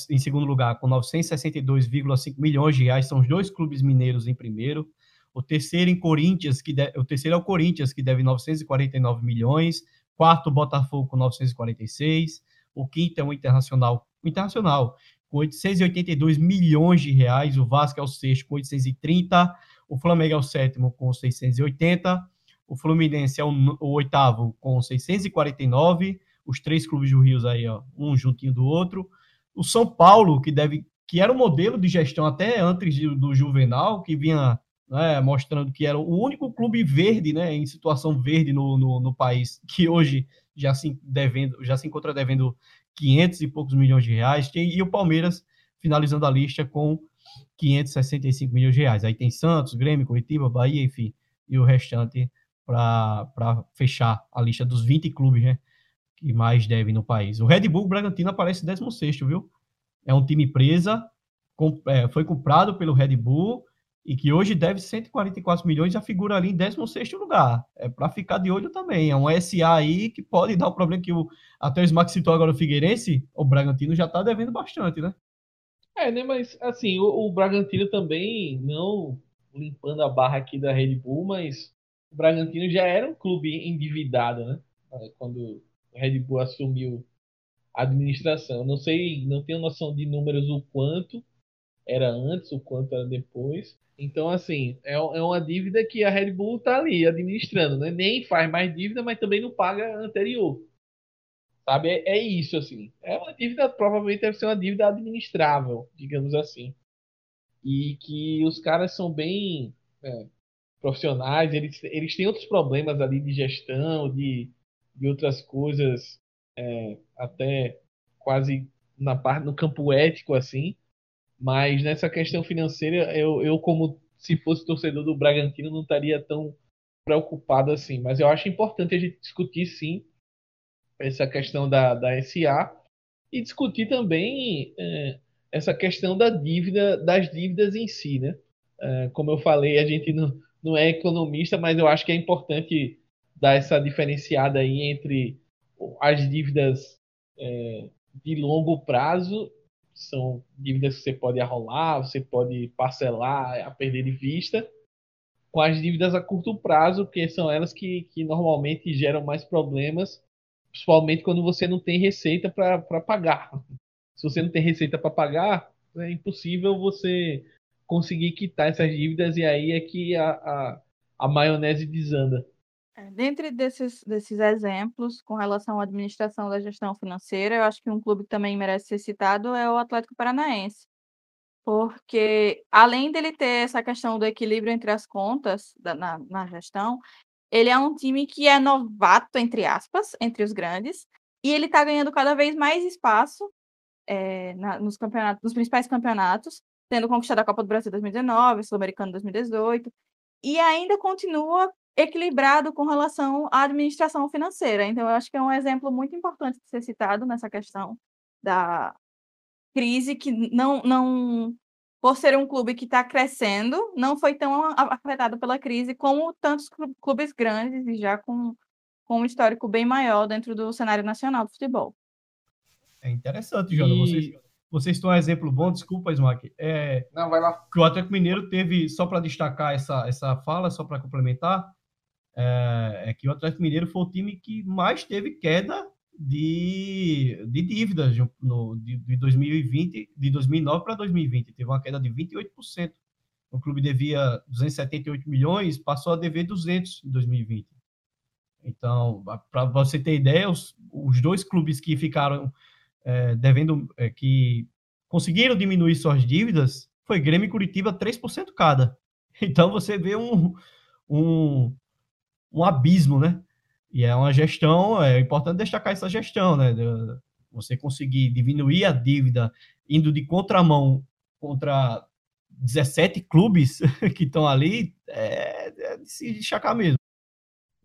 em segundo lugar, com 962,5 milhões de reais, são os dois clubes mineiros em primeiro. O terceiro em Corinthians, que de, o terceiro é o Corinthians, que deve 949 milhões. Quarto, Botafogo com 946. O quinto é o Internacional, o Internacional com 882 milhões de reais. O Vasco é o sexto com 830. O Flamengo é o sétimo com 680. O Fluminense é o, o oitavo com 649 os três clubes do Rio aí, ó, um juntinho do outro. O São Paulo, que deve que era o modelo de gestão até antes do Juvenal, que vinha né, mostrando que era o único clube verde, né, em situação verde no, no, no, país, que hoje já se, devendo, já se encontra devendo 500 e poucos milhões de reais, e o Palmeiras finalizando a lista com 565 milhões de reais. Aí tem Santos, Grêmio, Curitiba, Bahia, enfim, e o restante para fechar a lista dos 20 clubes, né, que mais deve no país. O Red Bull Bragantino aparece 16, viu? É um time presa, com, é, foi comprado pelo Red Bull e que hoje deve 144 milhões já figura ali em 16 lugar. É para ficar de olho também. É um SA aí que pode dar o problema que o, até o Smack citou agora o Figueirense, o Bragantino já está devendo bastante, né?
É, né? Mas assim, o, o Bragantino também, não limpando a barra aqui da Red Bull, mas o Bragantino já era um clube endividado, né? Quando o Red Bull assumiu a administração. Não sei, não tenho noção de números o quanto era antes, o quanto era depois. Então, assim, é, é uma dívida que a Red Bull tá ali administrando, né? Nem faz mais dívida, mas também não paga anterior. Sabe? É, é isso, assim. É uma dívida, provavelmente deve ser uma dívida administrável, digamos assim. E que os caras são bem é, profissionais, eles, eles têm outros problemas ali de gestão, de, de outras coisas, é, até quase na parte no campo ético, assim. Mas nessa questão financeira, eu, eu como se fosse torcedor do Bragantino, não estaria tão preocupado assim. Mas eu acho importante a gente discutir, sim, essa questão da, da SA e discutir também é, essa questão da dívida, das dívidas em si, né? É, como eu falei, a gente não, não é economista, mas eu acho que é importante dar essa diferenciada aí entre as dívidas é, de longo prazo, são dívidas que você pode arrolar, você pode parcelar a perder de vista, com as dívidas a curto prazo, que são elas que, que normalmente geram mais problemas, principalmente quando você não tem receita para pagar. Se você não tem receita para pagar, é impossível você conseguir quitar essas dívidas e aí é que a, a, a maionese desanda.
É, dentre desses, desses exemplos, com relação à administração da gestão financeira, eu acho que um clube que também merece ser citado é o Atlético Paranaense. Porque, além dele ter essa questão do equilíbrio entre as contas da, na, na gestão, ele é um time que é novato, entre aspas, entre os grandes, e ele está ganhando cada vez mais espaço é, na, nos, campeonatos, nos principais campeonatos, tendo conquistado a Copa do Brasil 2019, Sul-Americano 2018, e ainda continua equilibrado com relação à administração financeira. Então, eu acho que é um exemplo muito importante de ser citado nessa questão da crise, que não, não por ser um clube que está crescendo, não foi tão afetado pela crise como tantos clubes grandes e já com, com um histórico bem maior dentro do cenário nacional do futebol.
É interessante, Jona. E... Vocês, vocês estão um exemplo bom, desculpa, Smack. É,
Não, vai lá.
Que o Atlético Mineiro teve, só para destacar essa, essa fala, só para complementar, é, é, que o Atlético Mineiro foi o time que mais teve queda de, de dívidas no, de, de 2020, de 2009 para 2020. Teve uma queda de 28%. O clube devia 278 milhões, passou a dever 200 em 2020. Então, para você ter ideia, os, os dois clubes que ficaram é, devendo, é, que conseguiram diminuir suas dívidas, foi Grêmio e Curitiba 3% cada. Então você vê um, um, um abismo, né? E é uma gestão, é importante destacar essa gestão, né? Você conseguir diminuir a dívida indo de contramão contra 17 clubes que estão ali, é, é de se destacar mesmo.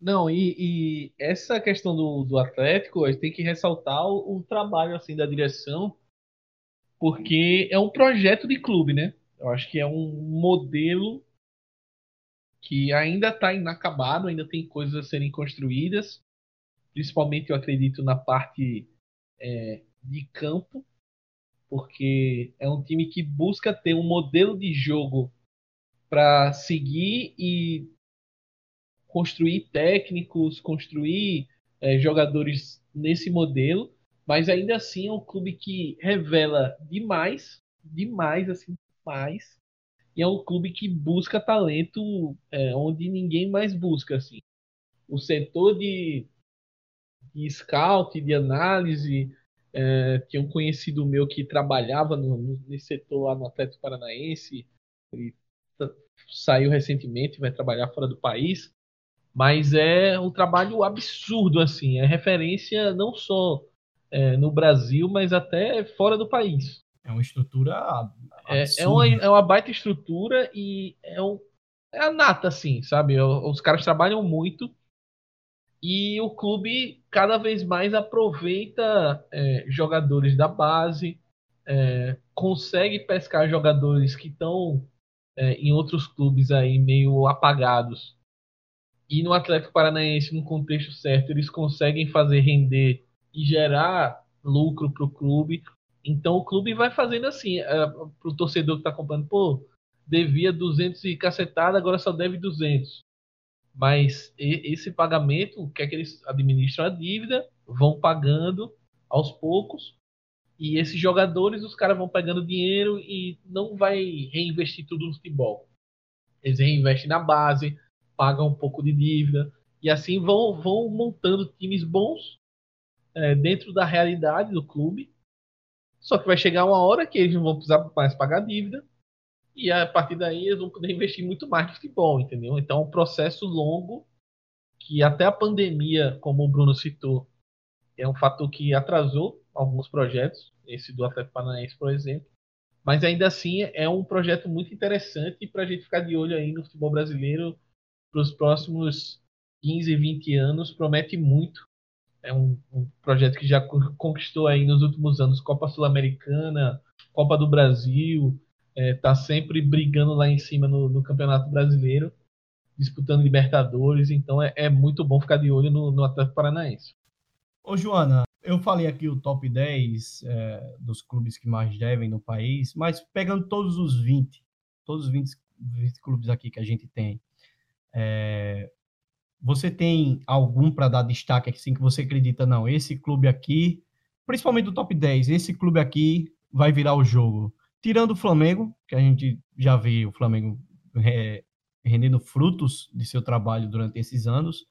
Não, e, e, essa questão do, do Atlético, a gente tem que ressaltar o, o, trabalho assim da direção, porque é um projeto de clube, né? Eu acho que é um modelo que ainda está inacabado, ainda tem coisas a serem construídas. Principalmente, eu acredito, na parte é, de campo, porque é um time que busca ter um modelo de jogo para seguir e construir técnicos, construir é, jogadores nesse modelo, mas ainda assim é um clube que revela demais, demais, assim, demais, e é um clube que busca talento é, onde ninguém mais busca. Assim. O setor de, de scout, de análise, é, tinha um conhecido meu que trabalhava no, no, nesse setor lá no Atlético Paranaense. Ele saiu recentemente, vai trabalhar fora do país. Mas é um trabalho absurdo, assim. É referência não só é, no Brasil, mas até fora do país.
É uma estrutura
é, é, uma, é uma baita estrutura e é, um, é a nata, assim, sabe? Os caras trabalham muito e o clube cada vez mais aproveita é, jogadores da base, é, consegue pescar jogadores que estão é, em outros clubes aí meio apagados. E no Atlético Paranaense, no contexto certo, eles conseguem fazer render e gerar lucro para o clube então o clube vai fazendo assim, é, pro torcedor que tá comprando, pô, devia 200 e cacetada, agora só deve 200. Mas esse pagamento, o que é que eles administram a dívida, vão pagando aos poucos, e esses jogadores, os caras vão pegando dinheiro e não vai reinvestir tudo no futebol. Eles reinvestem na base, pagam um pouco de dívida, e assim vão, vão montando times bons é, dentro da realidade do clube. Só que vai chegar uma hora que eles não vão precisar mais pagar dívida, e a partir daí eles vão poder investir muito mais no futebol, entendeu? Então é um processo longo que até a pandemia, como o Bruno citou, é um fator que atrasou alguns projetos, esse do Atlético Paranaense, por exemplo. Mas ainda assim é um projeto muito interessante para a gente ficar de olho aí no futebol brasileiro para os próximos 15, 20 anos. Promete muito. É um, um projeto que já conquistou aí nos últimos anos Copa Sul-Americana, Copa do Brasil, está é, sempre brigando lá em cima no, no, Campeonato Brasileiro, disputando Libertadores, então é, é muito bom ficar de olho no, no, Atlético Paranaense.
Ô Joana, eu falei aqui o top 10 é, dos clubes que mais devem no país, mas pegando todos os 20, todos os 20, 20 clubes aqui que a gente tem, é, você tem algum para dar destaque assim que você acredita, não, esse clube aqui, principalmente do top 10, esse clube aqui vai virar o jogo? Tirando o Flamengo, que a gente já vê o Flamengo é, rendendo frutos de seu trabalho durante esses anos,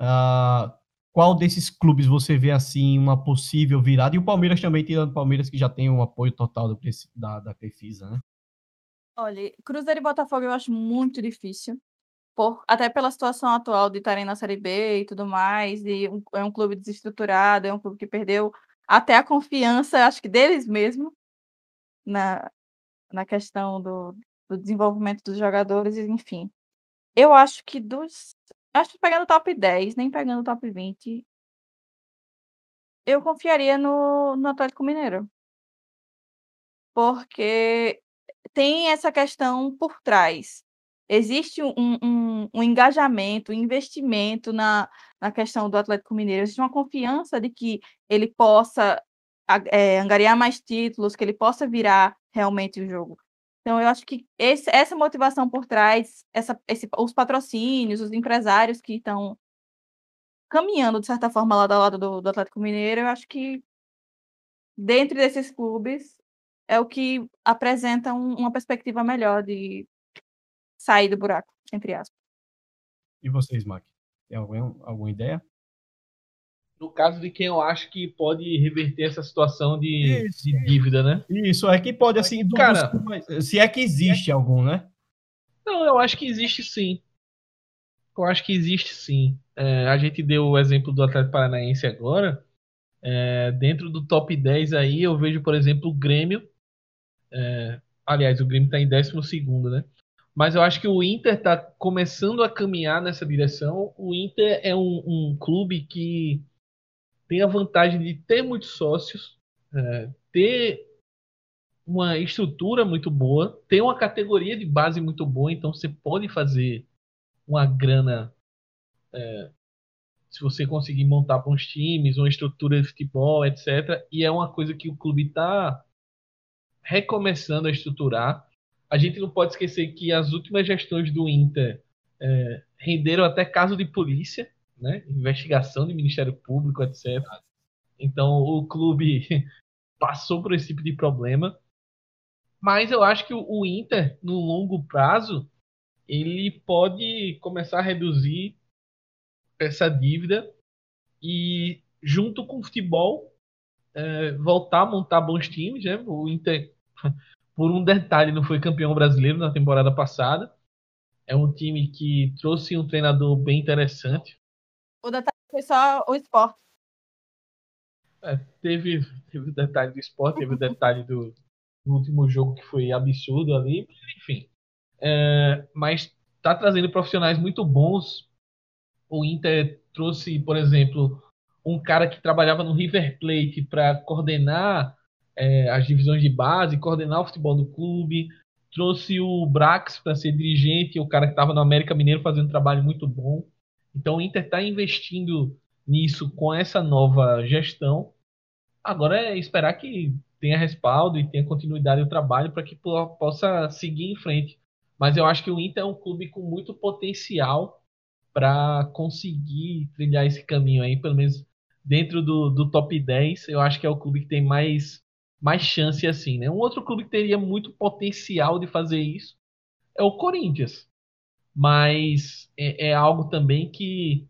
uh, qual desses clubes você vê assim uma possível virada? E o Palmeiras também, tirando o Palmeiras, que já tem um apoio total do, da, da Crefisa, né?
Olha, Cruzeiro e Botafogo eu acho muito difícil. Por, até pela situação atual de estarem na Série B e tudo mais, e um, é um clube desestruturado, é um clube que perdeu até a confiança, acho que deles mesmo, na, na questão do, do desenvolvimento dos jogadores, enfim. Eu acho que dos. Acho que pegando top 10, nem pegando top 20, eu confiaria no, no Atlético Mineiro. Porque tem essa questão por trás. Existe um, um, um engajamento, um investimento na, na questão do Atlético Mineiro. Existe uma confiança de que ele possa é, angariar mais títulos, que ele possa virar realmente o jogo. Então, eu acho que esse, essa motivação por trás, essa, esse, os patrocínios, os empresários que estão caminhando, de certa forma, lado a lado do, do Atlético Mineiro, eu acho que, dentre desses clubes, é o que apresenta um, uma perspectiva melhor de sair do buraco, entre aspas.
E vocês, Mac? Tem alguma, alguma ideia?
no caso de quem eu acho que pode reverter essa situação de, isso, de dívida, né?
Isso, é que pode, assim, do, Cara, se é que existe algum, né?
Não, eu acho que existe sim. Eu acho que existe sim. É, a gente deu o exemplo do Atlético Paranaense agora. É, dentro do top 10 aí, eu vejo, por exemplo, o Grêmio. É, aliás, o Grêmio está em 12, né? Mas eu acho que o Inter está começando a caminhar nessa direção. O Inter é um, um clube que tem a vantagem de ter muitos sócios, é, ter uma estrutura muito boa, ter uma categoria de base muito boa, então você pode fazer uma grana é, se você conseguir montar bons times, uma estrutura de futebol, etc. E é uma coisa que o clube está recomeçando a estruturar. A gente não pode esquecer que as últimas gestões do Inter é, renderam até caso de polícia né? Investigação do Ministério Público, etc. Então o clube passou por esse tipo de problema. Mas eu acho que o Inter, no longo prazo, ele pode começar a reduzir essa dívida e, junto com o futebol, é, voltar a montar bons times. Né? O Inter, por um detalhe, não foi campeão brasileiro na temporada passada. É um time que trouxe um treinador bem interessante,
o detalhe foi só o esporte.
É, teve, teve o detalhe do esporte, teve o detalhe do, do, último jogo que foi absurdo ali, enfim. É, mas tá trazendo profissionais muito bons. O Inter trouxe, por exemplo, um cara que trabalhava no River Plate para coordenar é, as divisões de base, coordenar o futebol do clube. Trouxe o Brax para ser dirigente, o cara que estava no América Mineiro fazendo um trabalho muito bom. Então o Inter está investindo nisso com essa nova gestão. Agora é esperar que tenha respaldo e tenha continuidade do trabalho para que possa seguir em frente. Mas eu acho que o Inter é um clube com muito potencial para conseguir trilhar esse caminho aí, pelo menos dentro do, do top 10, eu acho que é o clube que tem mais, mais chance assim, né? Um outro clube que teria muito potencial de fazer isso é o Corinthians. Mas é, é algo também que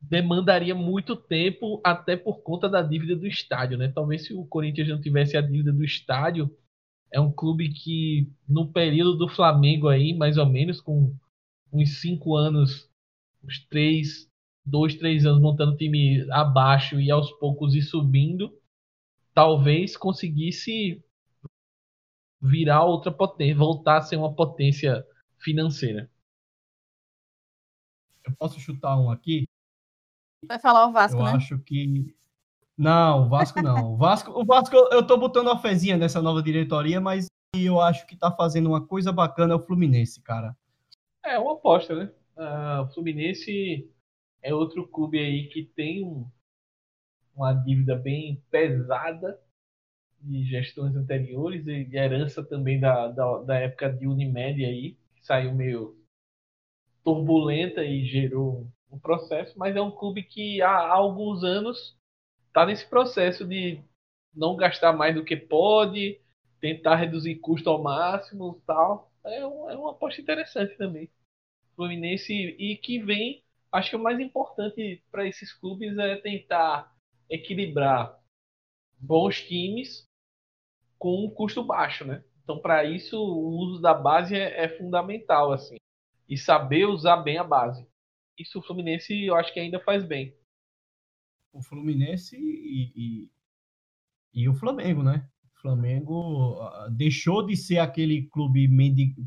demandaria muito tempo, até por conta da dívida do estádio, né? Talvez se o Corinthians não tivesse a dívida do estádio, é um clube que no período do Flamengo aí, mais ou menos com uns cinco anos, uns três, dois, três anos montando time abaixo e aos poucos ir subindo, talvez conseguisse virar outra potência, voltar a ser uma potência financeira.
Eu posso chutar um aqui?
Vai falar o Vasco,
eu
né?
acho que não, o Vasco não. O Vasco, o Vasco eu tô botando uma fezinha nessa nova diretoria, mas eu acho que tá fazendo uma coisa bacana é o Fluminense, cara.
É uma aposta, né? Uh, o Fluminense é outro clube aí que tem um, uma dívida bem pesada de gestões anteriores e herança também da, da, da época de Unimed aí, que saiu meio turbulenta e gerou um processo, mas é um clube que há, há alguns anos está nesse processo de não gastar mais do que pode, tentar reduzir custo ao máximo tal. É, um, é uma aposta interessante também. Fluminense e que vem, acho que o mais importante para esses clubes é tentar equilibrar bons times com um custo baixo, né? Então, para isso, o uso da base é, é, fundamental, assim. E saber usar bem a base. Isso o Fluminense, eu acho que ainda faz bem.
O Fluminense e, e, e o Flamengo, né? O Flamengo uh, deixou de ser aquele clube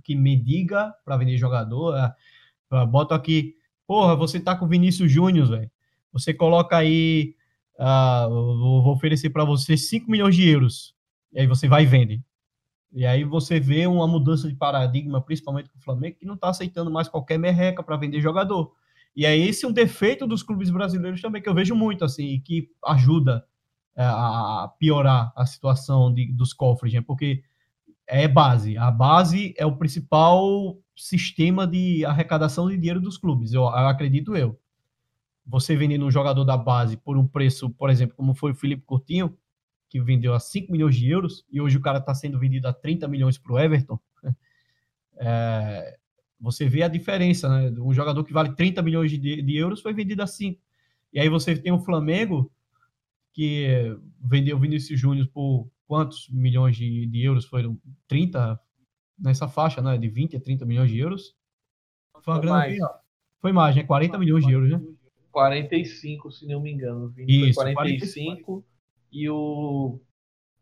que mendiga para vender jogador. Uh, bota aqui, porra, você tá com o Vinícius Júnior, velho. Você coloca aí, uh, vou oferecer para você 5 milhões de euros. E aí você vai e vende. E aí você vê uma mudança de paradigma, principalmente com o Flamengo, que não está aceitando mais qualquer merreca para vender jogador. E é esse um defeito dos clubes brasileiros também, que eu vejo muito, assim, que ajuda é, a piorar a situação de, dos cofres, né? porque é base. A base é o principal sistema de arrecadação de dinheiro dos clubes, eu, eu acredito eu. Você vendendo um jogador da base por um preço, por exemplo, como foi o Felipe Coutinho, que vendeu a 5 milhões de euros, e hoje o cara está sendo vendido a 30 milhões para o Everton, é, você vê a diferença, né? Um jogador que vale 30 milhões de, de euros foi vendido a 5. E aí você tem o Flamengo, que vendeu o Vinícius Júnior por quantos milhões de, de euros? Foram 30 nessa faixa, né? De 20 a 30 milhões de euros. Foi uma grana mais. Foi mais, né? 40 milhões de euros, né?
45, se não me engano. Isso, foi 45, 45 e o,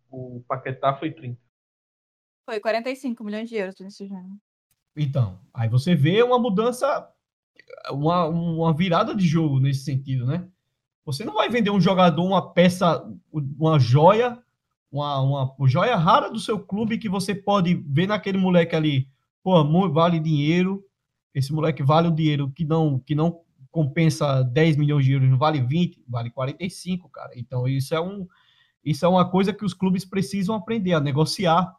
o Paquetá foi 30.
Foi 45 milhões de euros nesse Júnior.
Então, aí você vê uma mudança, uma, uma virada de jogo nesse sentido, né? Você não vai vender um jogador, uma peça, uma joia, uma, uma, uma joia rara do seu clube que você pode ver naquele moleque ali, pô, vale dinheiro, esse moleque vale o dinheiro que não, que não compensa 10 milhões de euros, não vale 20, vale 45, cara. Então isso é um isso é uma coisa que os clubes precisam aprender a negociar.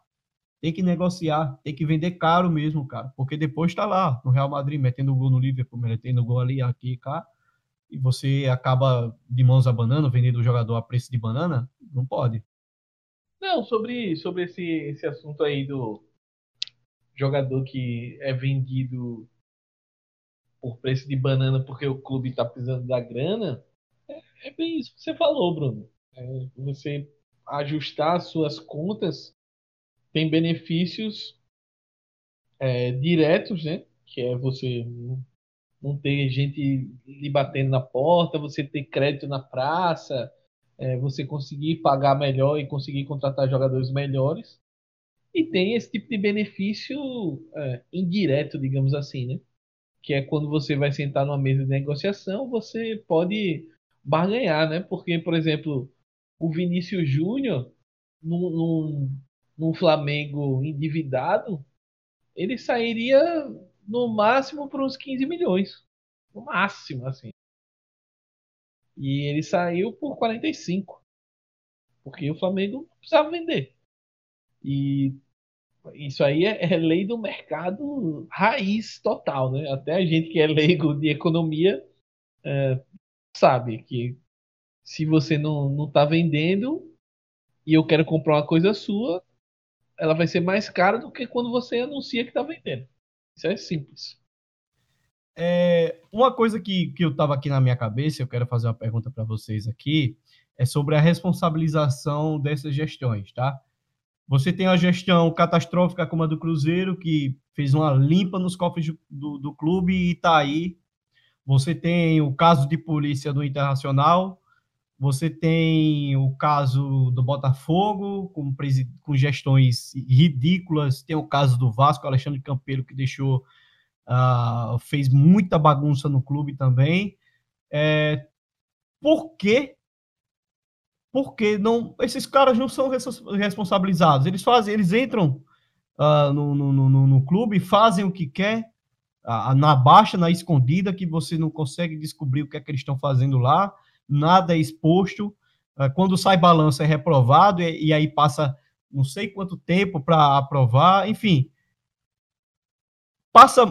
Tem que negociar, tem que vender caro mesmo, cara, porque depois está lá no Real Madrid metendo gol no Liverpool, metendo gol ali, aqui, cá, e você acaba de mãos abanando, vendendo o jogador a preço de banana, não pode.
Não, sobre, sobre esse, esse assunto aí do jogador que é vendido por preço de banana porque o clube está precisando da grana, é, é, bem isso que você falou, Bruno. É você ajustar suas contas tem benefícios é, diretos, né? Que é você não ter gente lhe batendo na porta, você ter crédito na praça, é, você conseguir pagar melhor e conseguir contratar jogadores melhores. E tem esse tipo de benefício é, indireto, digamos assim, né? Que é quando você vai sentar numa mesa de negociação, você pode barganhar, né? Porque, por exemplo, o Vinícius Júnior, num, num, num, Flamengo endividado, ele sairia no máximo por uns 15 milhões. No máximo, assim. E ele saiu por 45. Porque o Flamengo precisava vender. E Isso aí é, é, lei do mercado raiz total, né? Até a gente que é leigo de economia é, sabe que se você não, não tá vendendo e eu quero comprar uma coisa sua, ela vai ser mais cara do que quando você anuncia que está vendendo. Isso é simples.
É, uma coisa que, que eu estava aqui na minha cabeça, eu quero fazer uma pergunta para vocês aqui, é sobre a responsabilização dessas gestões, tá? Você tem a gestão catastrófica como a do Cruzeiro, que fez uma limpa nos cofres do, do clube e está aí. Você tem o caso de polícia do Internacional, você tem o caso do Botafogo, com, com gestões ridículas. Tem o caso do Vasco, Alexandre Campeiro, que deixou. Uh, fez muita bagunça no clube também. É, por quê? Porque não, esses caras não são responsabilizados. Eles fazem, eles entram uh, no, no, no, no, clube, fazem o que quer, uh, na baixa, na escondida, que você não consegue descobrir o que é que eles estão fazendo lá nada é exposto. Ah, quando sai balança é reprovado e, e aí passa não sei quanto tempo para aprovar, enfim. Passa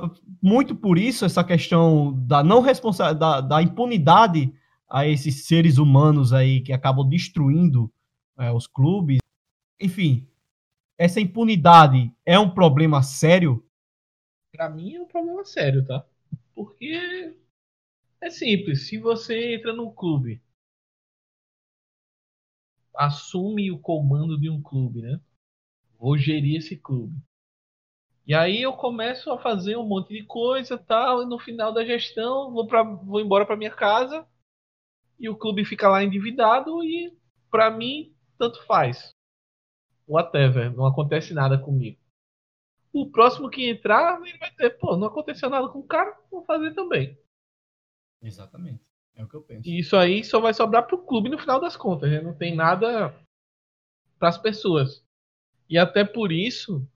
muito por isso essa questão da não responsabilidade, da, da, impunidade a esses seres humanos aí que acabam destruindo é, os clubes. Enfim, essa impunidade é um problema sério?
Para mim é um problema sério, tá? Porque é simples. Se você entra no clube, assume o comando de um clube, né? Vou gerir esse clube. E aí eu começo a fazer um monte de coisa, tal, e no final da gestão vou para vou embora para minha casa e o clube fica lá endividado e para mim tanto faz. Whatever, não acontece nada comigo. O próximo que entrar, ele vai ter, pô, não aconteceu nada com o cara, vou fazer também.
Exatamente. É o que eu penso.
E isso aí só vai sobrar para o clube no final das contas. Né? Não tem nada para as pessoas. E até por isso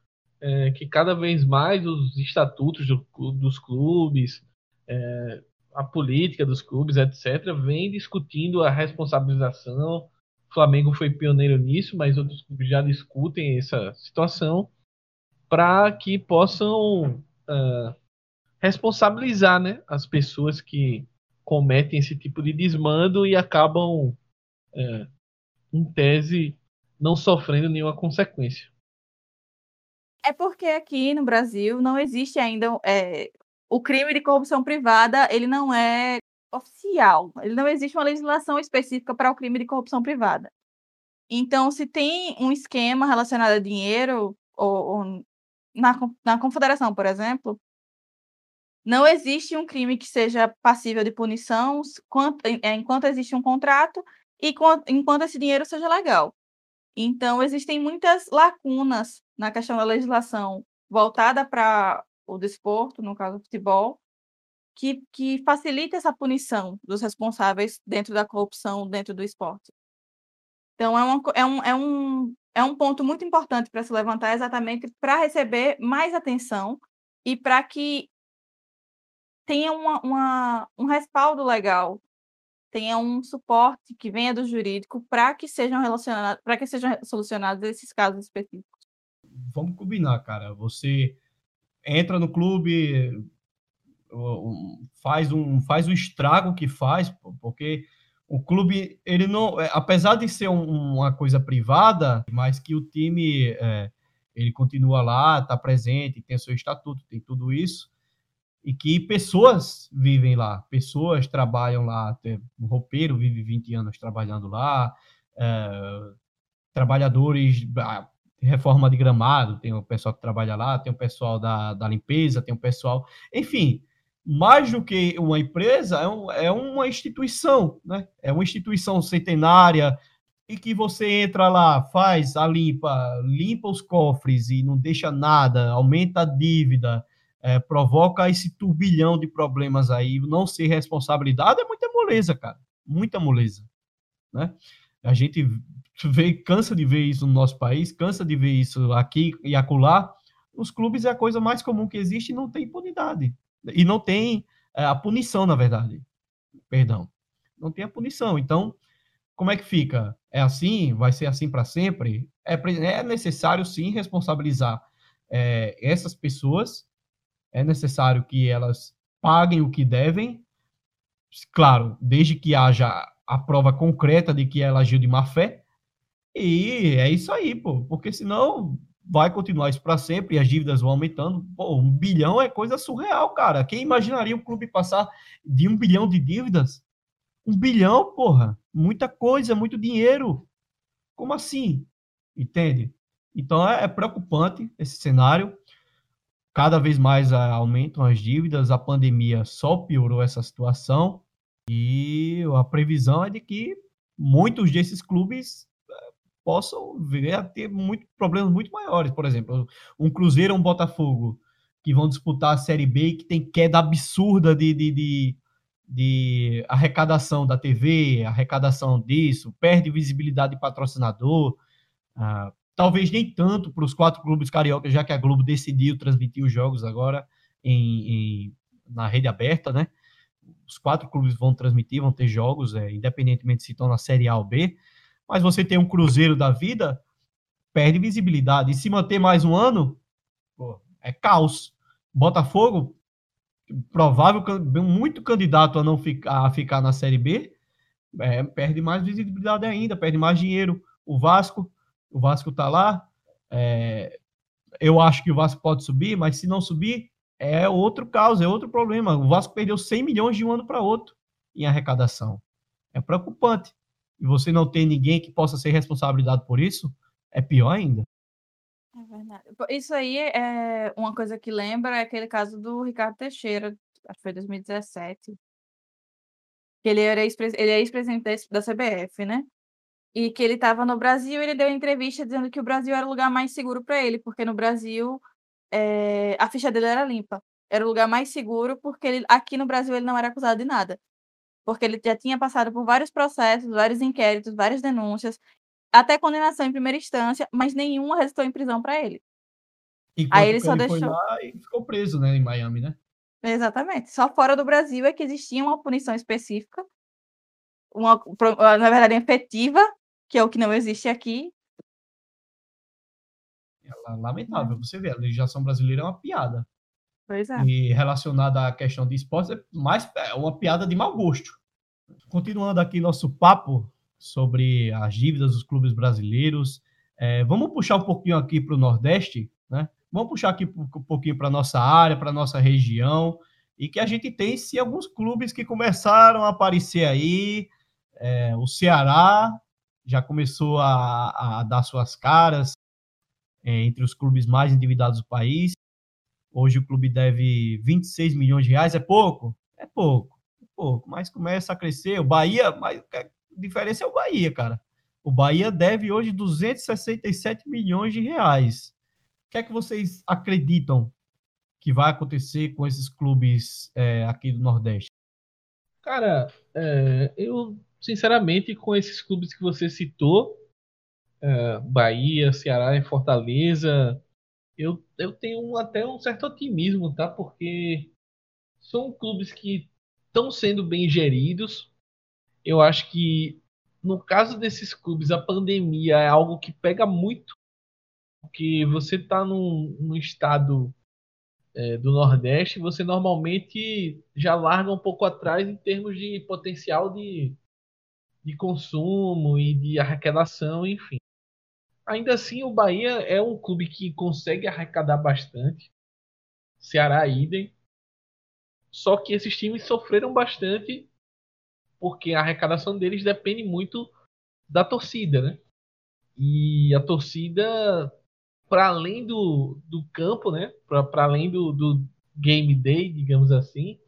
é, que cada vez mais os estatutos do, dos clubes, é, a política dos clubes, etc., vem discutindo a responsabilização. O Flamengo foi pioneiro nisso, mas outros clubes já discutem essa situação para que possam uh, responsabilizar né, as pessoas que cometem esse tipo de desmando e acabam, é, em tese, não sofrendo nenhuma consequência.
É porque aqui no Brasil não existe ainda é, o crime de corrupção privada, ele não é oficial. Ele não existe uma legislação específica para o crime de corrupção privada. Então, se tem um esquema relacionado a dinheiro, ou, ou na, na confederação, por exemplo, não existe um crime que seja passível de punição é, enquanto existe um contrato e enquanto esse dinheiro seja legal. Então, existem muitas lacunas na questão da legislação voltada para o desporto, no caso do futebol, que, que facilita essa punição dos responsáveis dentro da corrupção, dentro do esporte. Então, é, uma, é, um, é, um, é um ponto muito importante para se levantar, exatamente para receber mais atenção e para que tenha uma, uma, um respaldo legal, tenha um suporte que venha do jurídico para que sejam relacionados, para que sejam solucionados esses casos específicos.
Vamos combinar, cara. Você entra no clube, faz um faz o estrago que faz, porque o clube ele não, é, apesar de ser uma coisa privada, mas que o time é, ele continua lá, está presente, tem seu estatuto, tem tudo isso e que pessoas vivem lá, pessoas trabalham lá, o roupeiro vive 20 anos trabalhando lá, é, trabalhadores, reforma de gramado, tem o pessoal que trabalha lá, tem o pessoal da, da limpeza, tem o pessoal, enfim, mais do que uma empresa, é, um, é uma instituição, né? É uma instituição centenária, e que você entra lá, faz a limpa, limpa os cofres e não deixa nada, aumenta a dívida, é, provoca esse turbilhão de problemas aí, não ser responsabilidade é muita moleza, cara, muita moleza, né? A gente vê, cansa de ver isso no nosso país, cansa de ver isso aqui e acolá. Os clubes é a coisa mais comum que existe e não tem impunidade. E não tem é, a punição, na verdade. Perdão. Não tem a punição. Então, como é que fica? É assim? Vai ser assim para sempre? É, é necessário, sim, responsabilizar é, essas pessoas, é necessário que elas paguem o que devem, claro, desde que haja a prova concreta de que ela agiu de má fé, e é isso aí, pô, porque senão vai continuar isso para sempre e as dívidas vão aumentando. Pô, um bilhão é coisa surreal, cara. Quem imaginaria o clube passar de um bilhão de dívidas? Um bilhão, porra, muita coisa, muito dinheiro. Como assim? Entende? Então é, é preocupante esse cenário. Cada vez mais a, aumentam as dívidas, a pandemia só piorou essa situação e a previsão é de que muitos desses clubes possam vir a ter muito, problemas muito maiores. Por exemplo, um Cruzeiro ou um Botafogo que vão disputar a Série B que tem queda absurda de, de, de, de arrecadação da TV, arrecadação disso, perde visibilidade de patrocinador. Ah, talvez nem tanto para os quatro clubes cariocas, já que a Globo decidiu transmitir os jogos agora em, em, na rede aberta, né? Os quatro clubes vão transmitir, vão ter jogos, é, independentemente se estão na Série A ou B. Mas você tem um Cruzeiro da vida, perde visibilidade. E se manter mais um ano, pô, é caos. Botafogo provável, muito candidato a não ficar, a ficar na Série B, é, perde mais visibilidade ainda, perde mais dinheiro. O Vasco, o Vasco tá lá, é, eu acho que o Vasco pode subir, mas se não subir, é outro caos, é outro problema. O Vasco perdeu 100 milhões de um ano para outro em arrecadação. É preocupante. E você não tem ninguém que possa ser responsabilizado por isso, é pior ainda.
É verdade. Isso aí é uma coisa que lembra é aquele caso do Ricardo Teixeira, acho que foi 2017. Que ele era ele é ex-presidente da CBF, né? E que ele estava no Brasil, ele deu entrevista dizendo que o Brasil era o lugar mais seguro para ele, porque no Brasil é, a ficha dele era limpa. Era o lugar mais seguro, porque ele, aqui no Brasil ele não era acusado de nada. Porque ele já tinha passado por vários processos, vários inquéritos, várias denúncias, até condenação em primeira instância, mas nenhuma resultou em prisão para ele.
Aí ele só ele deixou. lá e ficou preso, né, em Miami, né?
Exatamente. Só fora do Brasil é que existia uma punição específica, uma, na verdade, efetiva, que é o que não existe aqui.
É lamentável, você vê, a legislação brasileira é uma piada.
Pois é.
E relacionada à questão de esportes, é mais é uma piada de mau gosto. Continuando aqui nosso papo sobre as dívidas dos clubes brasileiros. É, vamos puxar um pouquinho aqui para o Nordeste, né? Vamos puxar aqui um pouquinho para nossa área, para nossa região, e que a gente tem sim alguns clubes que começaram a aparecer aí. É, o Ceará já começou a, a dar suas caras é, entre os clubes mais endividados do país. Hoje o clube deve 26 milhões de reais, é pouco? É pouco, é pouco, mas começa a crescer. O Bahia, mas diferença é o Bahia, cara. O Bahia deve hoje 267 milhões de reais. O que é que vocês acreditam que vai acontecer com esses clubes é, aqui do Nordeste?
Cara, é, eu sinceramente com esses clubes que você citou, é, Bahia, Ceará e Fortaleza, eu, eu tenho até um certo otimismo, tá? Porque são clubes que estão sendo bem geridos, eu acho que no caso desses clubes, a pandemia é algo que pega muito, porque você está num, num, estado é, do Nordeste, você normalmente já larga um pouco atrás em termos de potencial de, de consumo e de arrecadação, enfim. Ainda assim, o Bahia é um clube que consegue arrecadar bastante. Ceará, idem. Só que esses times sofreram bastante porque a arrecadação deles depende muito da torcida, né? E a torcida, para além do, do campo, né? Para além do, do game day, digamos assim,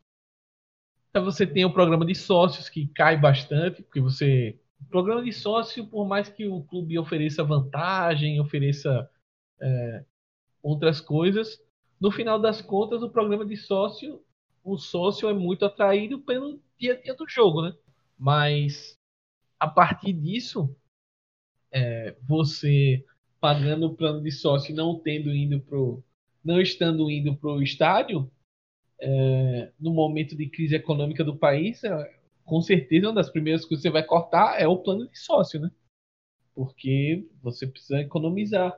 então você tem o programa de sócios que cai bastante, porque você programa de sócio, por mais que o clube ofereça vantagem, ofereça é, outras coisas, no final das contas, o programa de sócio, o sócio é muito atraído pelo dia a dia do jogo, né? Mas a partir disso, é, você pagando o plano de sócio não tendo indo pro, não estando indo para o estádio, é, no momento de crise econômica do país, é, com certeza uma das primeiras coisas que você vai cortar é o plano de sócio, né? Porque você precisa economizar.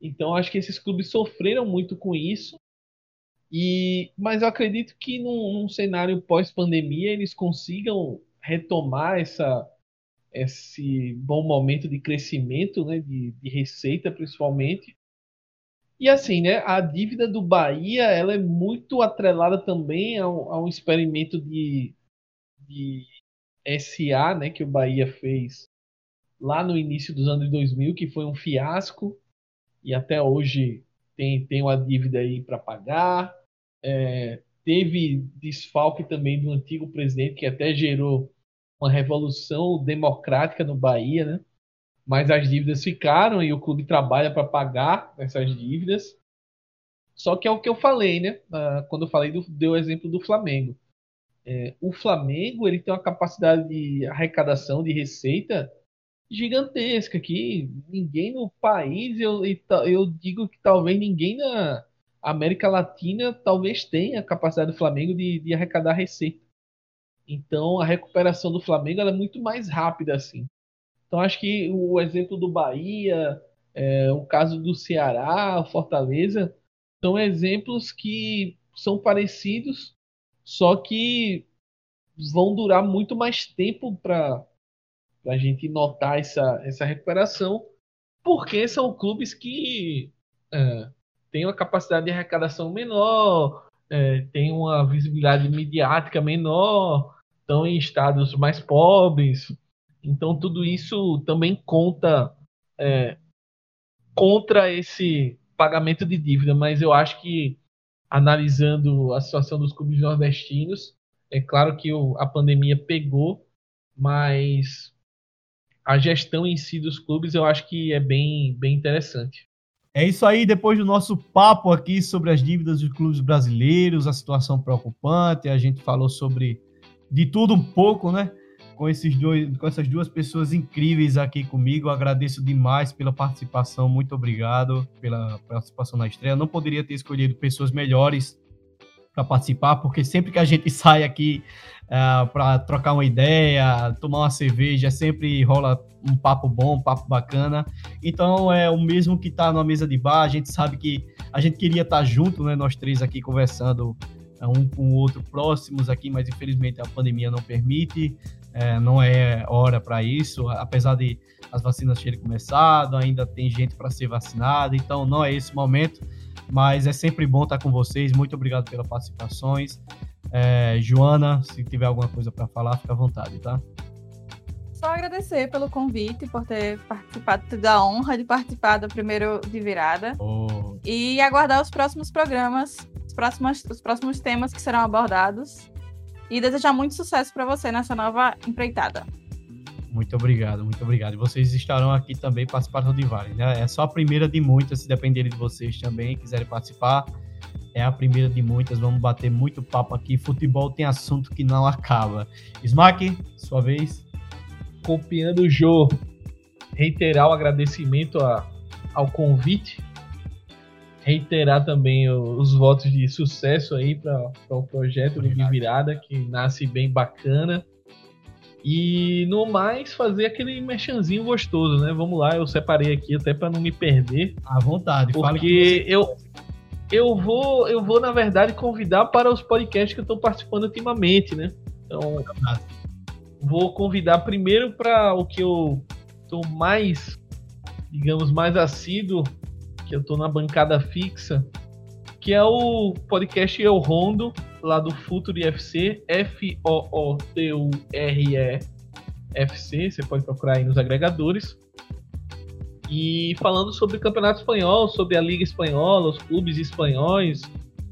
Então acho que esses clubes sofreram muito com isso. E, mas eu acredito que num, num cenário pós-pandemia eles consigam retomar essa, esse bom momento de crescimento, né, de, de receita principalmente. E assim, né, a dívida do Bahia ela é muito atrelada também a um, a um experimento de, de SA, né, que o Bahia fez lá no início dos anos 2000, que foi um fiasco e até hoje tem, tem uma dívida aí para pagar. É, teve desfalque também do antigo presidente, que até gerou uma revolução democrática no Bahia, né? Mas as dívidas ficaram e o clube trabalha para pagar essas dívidas. Só que é o que eu falei, né? Ah, quando eu falei do deu o exemplo do Flamengo. É, o Flamengo ele tem uma capacidade de arrecadação de receita gigantesca que ninguém no país, eu, eu digo que talvez ninguém na América Latina talvez tenha a capacidade do Flamengo de, de arrecadar receita. Então a recuperação do Flamengo é muito mais rápida assim. Então acho que o exemplo do Bahia, é, o caso do Ceará, Fortaleza, são exemplos que são parecidos, só que vão durar muito mais tempo para a gente notar essa, essa recuperação, porque são clubes que é, têm uma capacidade de arrecadação menor, é, têm uma visibilidade midiática menor, estão em estados mais pobres. Então, tudo isso também conta é, contra esse pagamento de dívida, mas eu acho que analisando a situação dos clubes nordestinos, é claro que o, a pandemia pegou, mas a gestão em si dos clubes eu acho que é bem, bem interessante.
É isso aí, depois do nosso papo aqui sobre as dívidas dos clubes brasileiros, a situação preocupante, a gente falou sobre de tudo um pouco, né? Com, esses dois, com essas duas pessoas incríveis aqui comigo. Agradeço demais pela participação. Muito obrigado pela participação na estreia. Não poderia ter escolhido pessoas melhores para participar, porque sempre que a gente sai aqui uh, é, para trocar uma ideia, tomar uma cerveja, sempre rola um papo bom, um papo bacana. Então é o mesmo que está numa mesa de bar, a gente sabe que a gente queria estar tá junto, né, nós três aqui conversando é, um com o outro próximos aqui, mas infelizmente a pandemia não permite, é, não é hora para isso, apesar de as vacinas terem começado, ainda tem gente para ser vacinada, então não é esse momento, mas é sempre bom estar com vocês, muito obrigado pelas participações. É, Joana, se tiver alguma coisa para falar, fica à vontade, tá?
Só agradecer pelo convite, por ter participado, da honra de participar do primeiro de virada. Oh. E aguardar os próximos programas, os próximos, os próximos temas que serão abordados. E desejar muito sucesso para você nessa nova empreitada.
Muito obrigado, muito obrigado. E vocês estarão aqui também participando de várias, né? É só a primeira de muitas, se dependerem de vocês também, quiserem participar é a primeira de muitas. Vamos bater muito papo aqui. Futebol tem assunto que não acaba. Smack, sua vez.
Copiando o Jô, reiterar o agradecimento a, ao convite. Reiterar também os votos de sucesso aí para o projeto Obrigado. do Virada, que nasce bem bacana. E no mais, fazer aquele mexanzinho gostoso, né? Vamos lá, eu separei aqui até para não me perder.
À vontade,
porque eu, eu vou, eu vou, na verdade, convidar para os podcasts que eu estou participando ultimamente, né? Então, vou convidar primeiro para o que eu estou mais, digamos, mais assíduo, que eu estou na bancada fixa, que é o podcast Eu Rondo, lá do Futuro FC, F-O-O-T-U-R-E FC, você pode procurar aí nos agregadores. E falando sobre o Campeonato Espanhol, sobre a Liga Espanhola, os clubes espanhóis,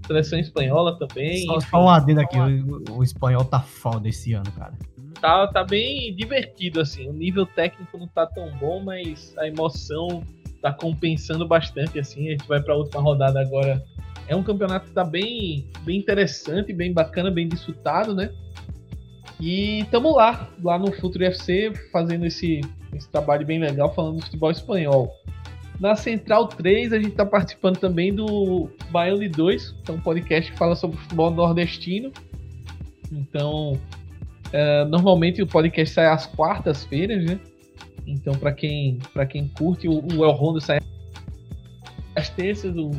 seleção espanhola também.
Só, só um adendo aqui, o, o, espanhol tá foda esse ano, cara.
Tá, tá bem divertido, assim. O nível técnico não tá tão bom, mas a emoção tá compensando bastante, assim. A gente vai pra última rodada agora. É um campeonato que tá bem, bem interessante, bem bacana, bem disputado, né? E estamos lá, lá no Futuro FC, fazendo esse, esse trabalho bem legal, falando do futebol espanhol. Na Central 3, a gente está participando também do Baião de 2, que é um podcast que fala sobre futebol nordestino. Então, é, normalmente o podcast sai às quartas-feiras, né? Então, para quem, quem curte, o, o El Rondo sai às terças, o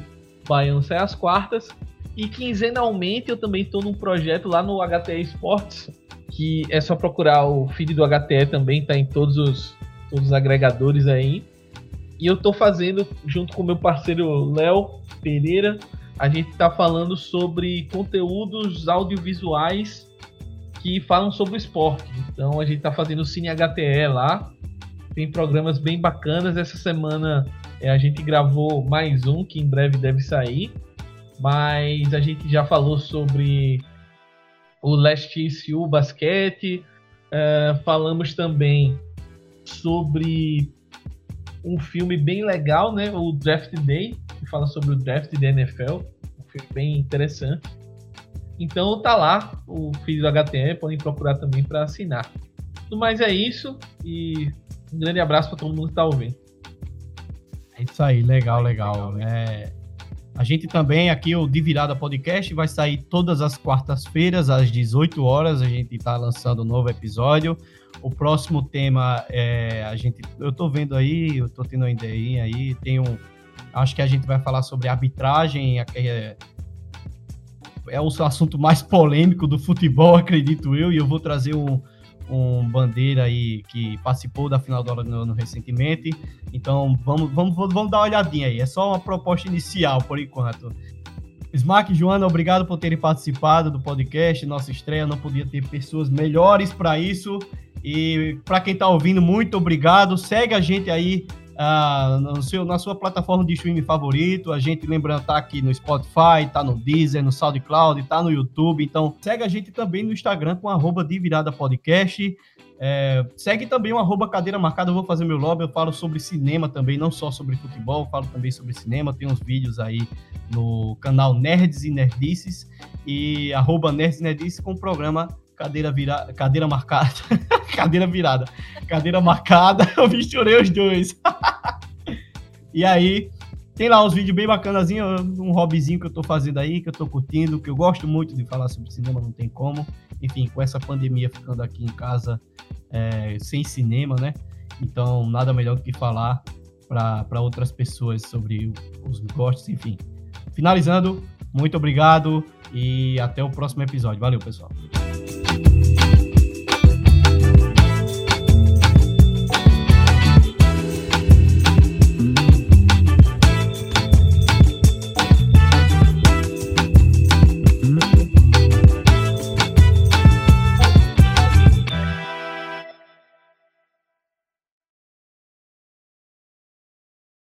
Baiano sai às quartas. E quinzenalmente eu também estou num projeto lá no HTE Esportes, que é só procurar o feed do HTE também, tá em todos os, todos os agregadores aí. E eu estou fazendo, junto com meu parceiro Léo Pereira, a gente está falando sobre conteúdos audiovisuais que falam sobre o esporte. Então a gente está fazendo o Cine HTE lá. Tem programas bem bacanas. Essa semana é, a gente gravou mais um que em breve deve sair. Mas a gente já falou sobre o Last ICU basquete. Uh, falamos também sobre um filme bem legal, né? O Draft Day, que fala sobre o draft da NFL. Um filme bem interessante. Então tá lá o feed do HTM, podem procurar também para assinar. Tudo mais é isso e um grande abraço para todo mundo que está ouvindo.
É isso aí, legal, legal. É, a gente também aqui, o De Virada Podcast, vai sair todas as quartas-feiras, às 18 horas. A gente está lançando um novo episódio. O próximo tema é. A gente, eu estou vendo aí, eu estou tendo uma ideia aí. Tem um. Acho que a gente vai falar sobre arbitragem. É, é o assunto mais polêmico do futebol, acredito eu, e eu vou trazer um, um bandeira aí que participou da final do ano recentemente. Então vamos, vamos, vamos dar uma olhadinha aí. É só uma proposta inicial por enquanto. Smack Joana, obrigado por terem participado do podcast, nossa estreia. Não podia ter pessoas melhores para isso. E para quem está ouvindo, muito obrigado. Segue a gente aí ah, no seu, na sua plataforma de streaming favorito. A gente, lembrando, tá aqui no Spotify, tá no Deezer, no SoundCloud, tá no YouTube. Então, segue a gente também no Instagram com arroba de virada podcast. É, segue também o arroba cadeira marcada, eu vou fazer meu lobby, eu falo sobre cinema também, não só sobre futebol, falo também sobre cinema, tem uns vídeos aí no canal Nerds e Nerdices e arroba Nerds e Nerdices com o programa cadeira virada, cadeira marcada, cadeira virada, cadeira marcada, eu misturei os dois. e aí, tem lá uns vídeos bem bacanas, um hobbyzinho que eu tô fazendo aí, que eu tô curtindo, que eu gosto muito de falar sobre cinema, não tem como. Enfim, com essa pandemia ficando aqui em casa é, sem cinema, né? Então, nada melhor do que falar para outras pessoas sobre os gostos, enfim. Finalizando, muito obrigado e até o próximo episódio. Valeu, pessoal.